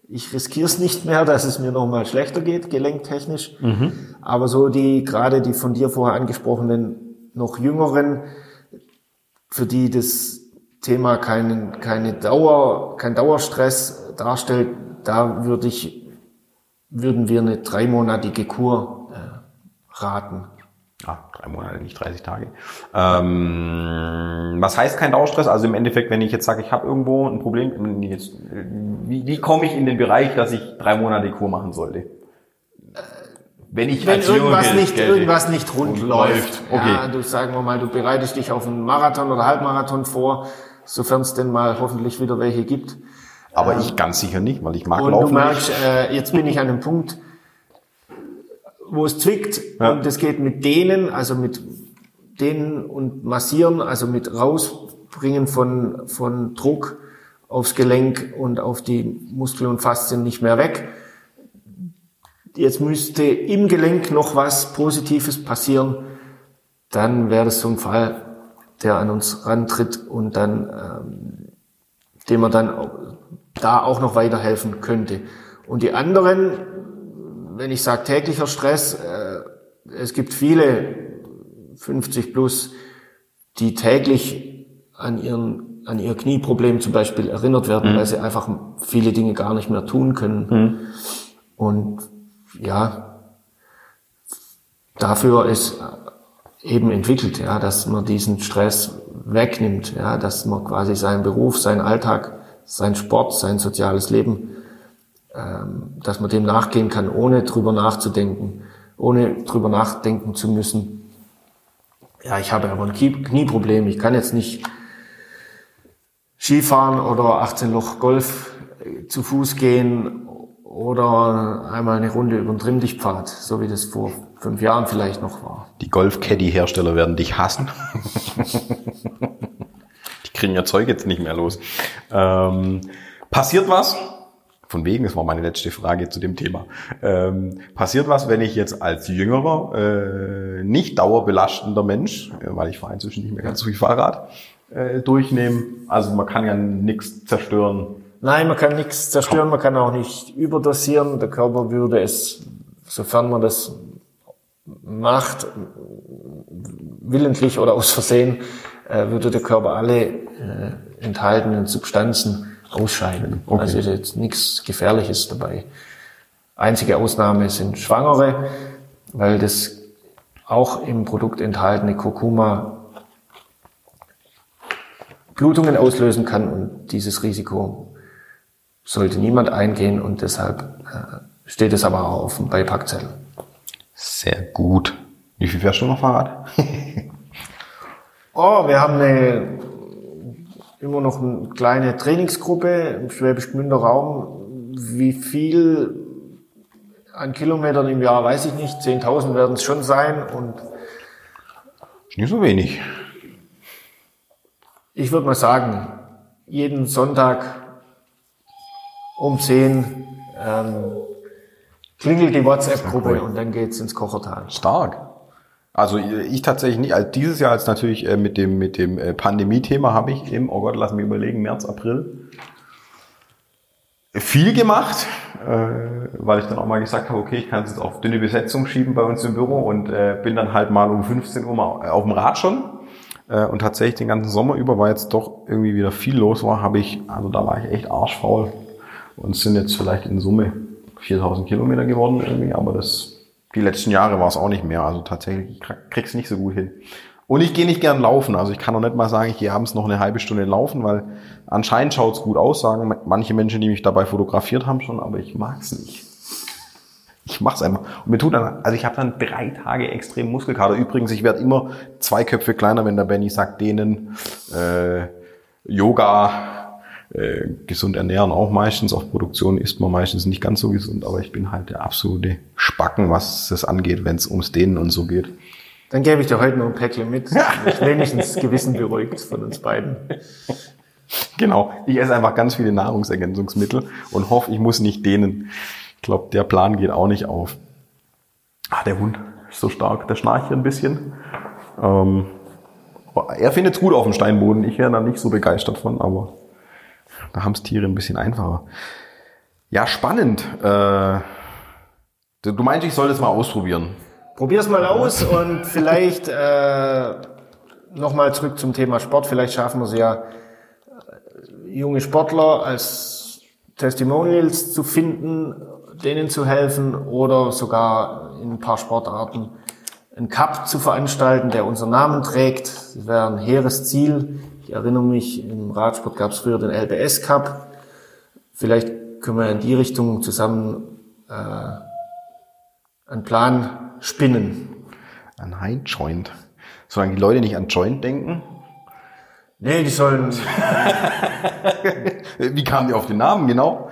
ich riskiere es nicht mehr, <laughs> dass es mir nochmal schlechter geht, gelenktechnisch. Mhm. Aber so die, gerade die von dir vorher angesprochenen, noch jüngeren, für die das Thema keinen, keine Dauer, kein Dauerstress darstellt, da würde ich, würden wir eine dreimonatige Kur äh, raten. Ah, drei Monate, nicht 30 Tage. Ähm, was heißt kein Dauerstress? Also im Endeffekt, wenn ich jetzt sage, ich habe irgendwo ein Problem, jetzt, wie, wie komme ich in den Bereich, dass ich drei Monate Kur machen sollte? Wenn ich wenn irgendwas nicht gelte. irgendwas nicht rund läuft. Okay. Ja, du sagen wir mal, du bereitest dich auf einen Marathon oder Halbmarathon vor, sofern es denn mal hoffentlich wieder welche gibt. Aber ähm, ich ganz sicher nicht, weil ich mag und laufen. Und du merkst, äh, jetzt bin ich an einem Punkt, wo es zwickt ja. und das geht mit denen, also mit denen und massieren, also mit rausbringen von, von Druck aufs Gelenk und auf die Muskeln und Faszien nicht mehr weg. Jetzt müsste im Gelenk noch was Positives passieren, dann wäre das so ein Fall, der an uns rantritt und dann, ähm, dem man dann da auch noch weiterhelfen könnte. Und die anderen, wenn ich sage täglicher Stress, äh, es gibt viele 50 plus, die täglich an ihren an ihr Knieproblem zum Beispiel erinnert werden, weil sie einfach viele Dinge gar nicht mehr tun können. Und ja, dafür ist eben entwickelt, ja, dass man diesen Stress wegnimmt, ja, dass man quasi seinen Beruf, seinen Alltag, sein Sport, sein soziales Leben, dass man dem nachgehen kann, ohne drüber nachzudenken, ohne drüber nachdenken zu müssen. Ja, ich habe aber ein Knie- Knieproblem, ich kann jetzt nicht Skifahren oder 18 Loch Golf äh, zu Fuß gehen oder einmal eine Runde über den Trimmdichtpfad, so wie das vor fünf Jahren vielleicht noch war. Die Golf-Caddy-Hersteller werden dich hassen. <laughs> Die kriegen ja Zeug jetzt nicht mehr los. Ähm, passiert was? Von wegen, das war meine letzte Frage zu dem Thema. Ähm, passiert was, wenn ich jetzt als jüngerer, äh, nicht dauerbelastender Mensch, äh, weil ich fahre inzwischen nicht mehr ganz so viel Fahrrad, äh, durchnehme? Also man kann ja nichts zerstören. Nein, man kann nichts zerstören, man kann auch nicht überdosieren. Der Körper würde es, sofern man das macht, willentlich oder aus Versehen, äh, würde der Körper alle äh, enthaltenen Substanzen ausscheiden. Okay. Also ist jetzt nichts Gefährliches dabei. Einzige Ausnahme sind Schwangere, weil das auch im Produkt enthaltene Kurkuma Blutungen auslösen kann und dieses Risiko sollte niemand eingehen und deshalb äh, steht es aber auch auf dem Beipackzettel. Sehr gut. Wie viel fährst du noch Fahrrad? <laughs> Oh, wir haben eine, immer noch eine kleine Trainingsgruppe im Schwäbisch Gmünder Raum. Wie viel an Kilometern im Jahr weiß ich nicht. 10.000 werden es schon sein. Und Ist nicht so wenig. ich würde mal sagen, jeden Sonntag um 10 ähm, klingelt die WhatsApp-Gruppe und dann geht's ins Kochertal. Stark. Also ich tatsächlich nicht. Also dieses Jahr als natürlich äh, mit dem mit dem äh, Pandemie-Thema habe ich im, oh Gott, lass mich überlegen, März, April viel gemacht, äh, weil ich dann auch mal gesagt habe, okay, ich kann es jetzt auf dünne Besetzung schieben bei uns im Büro und bin dann halt mal um 15 Uhr mal auf dem Rad schon. Und tatsächlich den ganzen Sommer über, weil jetzt doch irgendwie wieder viel los war, habe ich, also da war ich echt arschfaul und sind jetzt vielleicht in Summe 4000 Kilometer geworden irgendwie, aber das die letzten Jahre war es auch nicht mehr. Also tatsächlich, ich krieg- krieg's nicht so gut hin. Und ich gehe nicht gern laufen. Also ich kann auch nicht mal sagen, ich gehe abends noch eine halbe Stunde laufen, weil anscheinend schaut's gut aus, sagen manche Menschen, die mich dabei fotografiert haben schon, aber ich mag's nicht. Ich mach's einfach. Und mir tut dann, also ich habe dann drei Tage extrem Muskelkater. Übrigens, ich werde immer zwei Köpfe kleiner, wenn der Benny sagt, denen äh, Yoga, äh, gesund ernähren auch meistens. Auf Produktion isst man meistens nicht ganz so gesund, aber ich bin halt der absolute Spacken, was das angeht, wenn es ums Dehnen und so geht. Dann gebe ich dir heute noch ein Päckchen mit. <laughs> Ich wenigstens das Gewissen beruhigt von uns beiden. Genau. Ich esse einfach ganz viele Nahrungsergänzungsmittel und hoffe, ich muss nicht dehnen. Ich glaube, der Plan geht auch nicht auf. Ah, der Hund ist so stark, der schnarcht hier ein bisschen. Ähm, er findet es gut auf dem Steinboden. Ich wäre da nicht so begeistert von, aber da haben es Tiere ein bisschen einfacher. Ja, spannend. Äh, du meinst, ich soll das mal ausprobieren. Probier's mal aus und vielleicht äh, nochmal zurück zum Thema Sport. Vielleicht schaffen wir es ja, äh, junge Sportler als Testimonials zu finden, denen zu helfen oder sogar in ein paar Sportarten einen Cup zu veranstalten, der unseren Namen trägt. Das wäre ein hehres Ziel. Ich erinnere mich, im Radsport gab es früher den LBS Cup. Vielleicht können wir in die Richtung zusammen äh, einen Plan spinnen. Ein High Joint. Solange die Leute nicht an Joint denken. Nee, die sollen. <laughs> Wie kamen die auf den Namen, genau?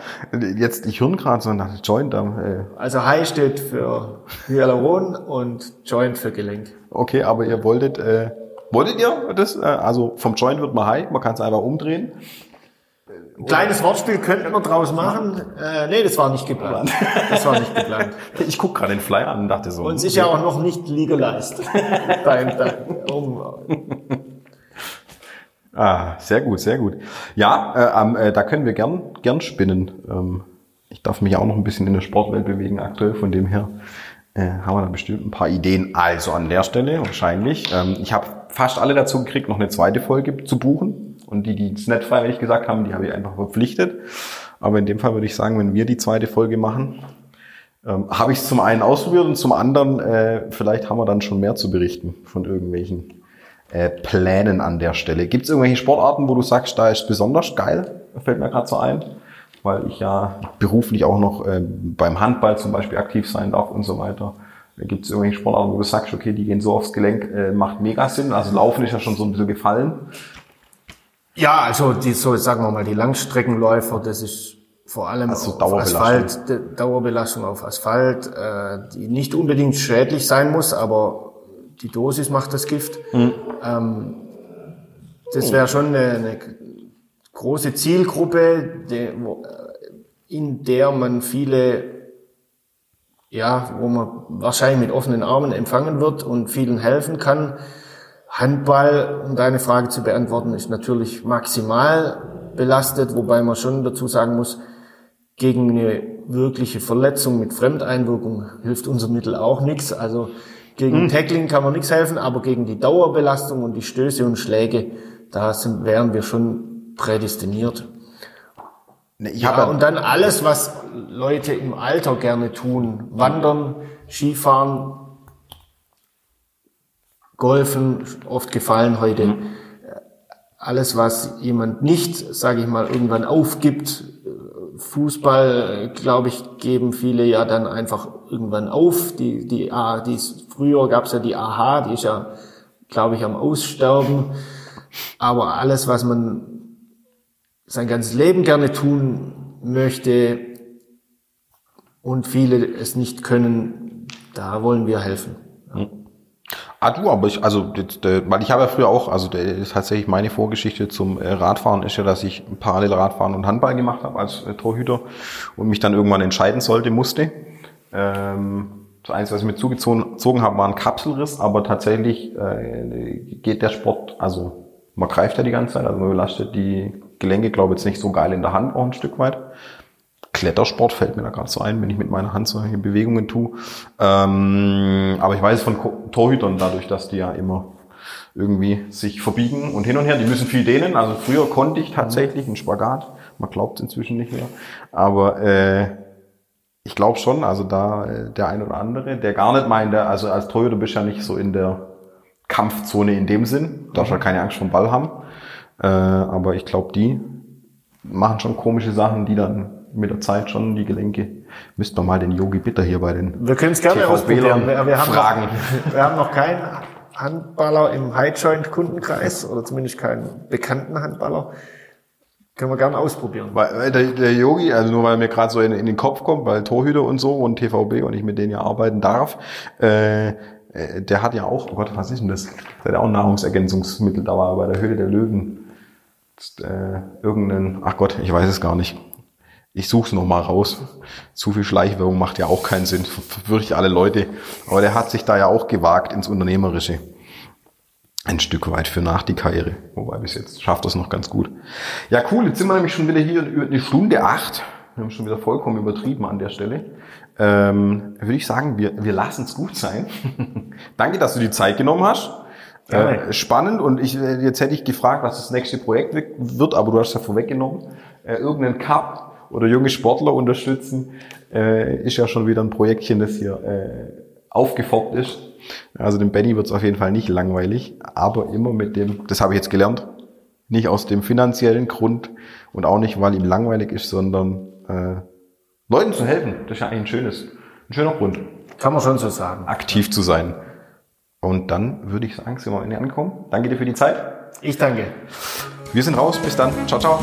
Jetzt, ich höre gerade so nach Joint. Äh, Also High steht für Hyaluron und Joint für Gelenk. okay, aber ihr wolltet, äh, wolltet ihr das? Äh, also vom Joint wird man High, man kann es einfach umdrehen. Ein kleines Wortspiel könnten wir draus machen. Äh, nee, das war nicht geplant. Das war nicht geplant. Ich guck gerade den Flyer an und dachte so. Und ist ja auch noch nicht legalized. <laughs> Dein, dein, um, Ah, sehr gut, sehr gut. Ja, äh, ähm, äh, da können wir gern, gern spinnen. Ähm, ich darf mich auch noch ein bisschen in der Sportwelt bewegen aktuell, von dem her äh, haben wir da bestimmt ein paar Ideen. Also an der Stelle wahrscheinlich. Ähm, ich habe fast alle dazu gekriegt, noch eine zweite Folge zu buchen. Und die, die es nicht freiwillig gesagt haben, die habe ich einfach verpflichtet. Aber in dem Fall würde ich sagen, wenn wir die zweite Folge machen, ähm, habe ich es zum einen ausprobiert und zum anderen, äh, vielleicht haben wir dann schon mehr zu berichten von irgendwelchen äh, Plänen an der Stelle. Gibt es irgendwelche Sportarten, wo du sagst, da ist besonders geil? Fällt mir gerade so ein. Weil ich ja beruflich auch noch äh, beim Handball zum Beispiel aktiv sein darf und so weiter. Gibt es irgendwelche Sportarten, wo du sagst, okay, die gehen so aufs Gelenk, äh, macht mega Sinn. Also Laufen ist ja schon so ein bisschen gefallen. Ja, also die, so sagen wir mal, die Langstreckenläufer, das ist vor allem Also auf Dauerbelastung. Asphalt, Dauerbelastung auf Asphalt, äh, die nicht unbedingt schädlich sein muss, aber die Dosis macht das Gift. Ähm, das wäre schon eine, eine große Zielgruppe, in der man viele, ja, wo man wahrscheinlich mit offenen Armen empfangen wird und vielen helfen kann. Handball, um deine Frage zu beantworten, ist natürlich maximal belastet, wobei man schon dazu sagen muss, gegen eine wirkliche Verletzung mit Fremdeinwirkung hilft unser Mittel auch nichts. Also gegen Tackling kann man nichts helfen, aber gegen die Dauerbelastung und die Stöße und Schläge, da sind, wären wir schon prädestiniert. Ne, Ja, habe und dann alles, was Leute im Alter gerne tun. Wandern, Skifahren, Golfen, oft gefallen heute. Alles, was jemand nicht, sage ich mal, irgendwann aufgibt. Fußball, glaube ich, geben viele ja dann einfach irgendwann auf. Die, die, ah, die ist, früher gab es ja die AHA, die ist ja, glaube ich, am Aussterben. Aber alles, was man sein ganzes Leben gerne tun möchte und viele es nicht können, da wollen wir helfen. Ah du, aber ich, also, weil ich habe ja früher auch, also tatsächlich meine Vorgeschichte zum äh, Radfahren ist ja, dass ich parallel Radfahren und Handball gemacht habe als äh, Torhüter und mich dann irgendwann entscheiden sollte, musste. Ähm, das Einzige, was ich mir zugezogen gezogen habe, war ein Kapselriss, aber tatsächlich äh, geht der Sport, also man greift ja die ganze Zeit, also man belastet die Gelenke, glaube ich, jetzt nicht so geil in der Hand auch ein Stück weit. Klettersport fällt mir da gerade so ein, wenn ich mit meiner Hand solche Bewegungen tue. Ähm, aber ich weiß es von Torhütern dadurch, dass die ja immer irgendwie sich verbiegen und hin und her. Die müssen viel dehnen. Also früher konnte ich tatsächlich einen Spagat. Man glaubt inzwischen nicht mehr. Aber äh, ich glaube schon, also da äh, der ein oder andere, der gar nicht meint, der- also als Torhüter bist du ja nicht so in der Kampfzone in dem Sinn. Darfst ja keine Angst vom Ball haben. Äh, aber ich glaube, die machen schon komische Sachen, die dann mit der Zeit schon die Gelenke. Müsste man mal den Yogi Bitter hier bei den Wir können es gerne ausprobieren. Wir, wir, haben fragen. Noch, <laughs> wir haben noch keinen Handballer im High-Joint-Kundenkreis oder zumindest keinen bekannten Handballer. Können wir gerne ausprobieren. Weil der, der Yogi, also nur weil mir gerade so in, in den Kopf kommt, weil Torhüter und so und TVB und ich mit denen ja arbeiten darf, äh, äh, der hat ja auch, oh Gott, was ist denn das? Der hat auch Nahrungsergänzungsmittel, da war er bei der Höhle der Löwen. Äh, irgendein, ach Gott, ich weiß es gar nicht. Ich suche es nochmal raus. Zu viel Schleichwerbung macht ja auch keinen Sinn, <laughs> ver- verwirrt alle Leute. Aber der hat sich da ja auch gewagt ins Unternehmerische. Ein Stück weit für nach die Karriere. Wobei bis jetzt schafft das noch ganz gut. Ja, cool. Jetzt sind wir nämlich schon wieder hier über eine Stunde acht. Wir haben schon wieder vollkommen übertrieben an der Stelle. Ähm, würde ich sagen, wir, wir lassen es gut sein. <laughs> Danke, dass du die Zeit genommen hast. Äh, spannend und ich, äh, jetzt hätte ich gefragt, was das nächste Projekt wi- wird, aber du hast es ja vorweggenommen. Äh, irgendeinen Cup oder junge Sportler unterstützen, äh, ist ja schon wieder ein Projektchen, das hier äh, aufgefoppt ist. Also dem Benny wird es auf jeden Fall nicht langweilig, aber immer mit dem, das habe ich jetzt gelernt, nicht aus dem finanziellen Grund und auch nicht, weil ihm langweilig ist, sondern äh, Leuten zu helfen. Das ist ja eigentlich ein schönes, ein schöner Grund, Kann man schon so sagen. aktiv zu sein. Und dann würde ich sagen, sind wir am Ende angekommen. Danke dir für die Zeit. Ich danke. Wir sind raus. Bis dann. Ciao, ciao.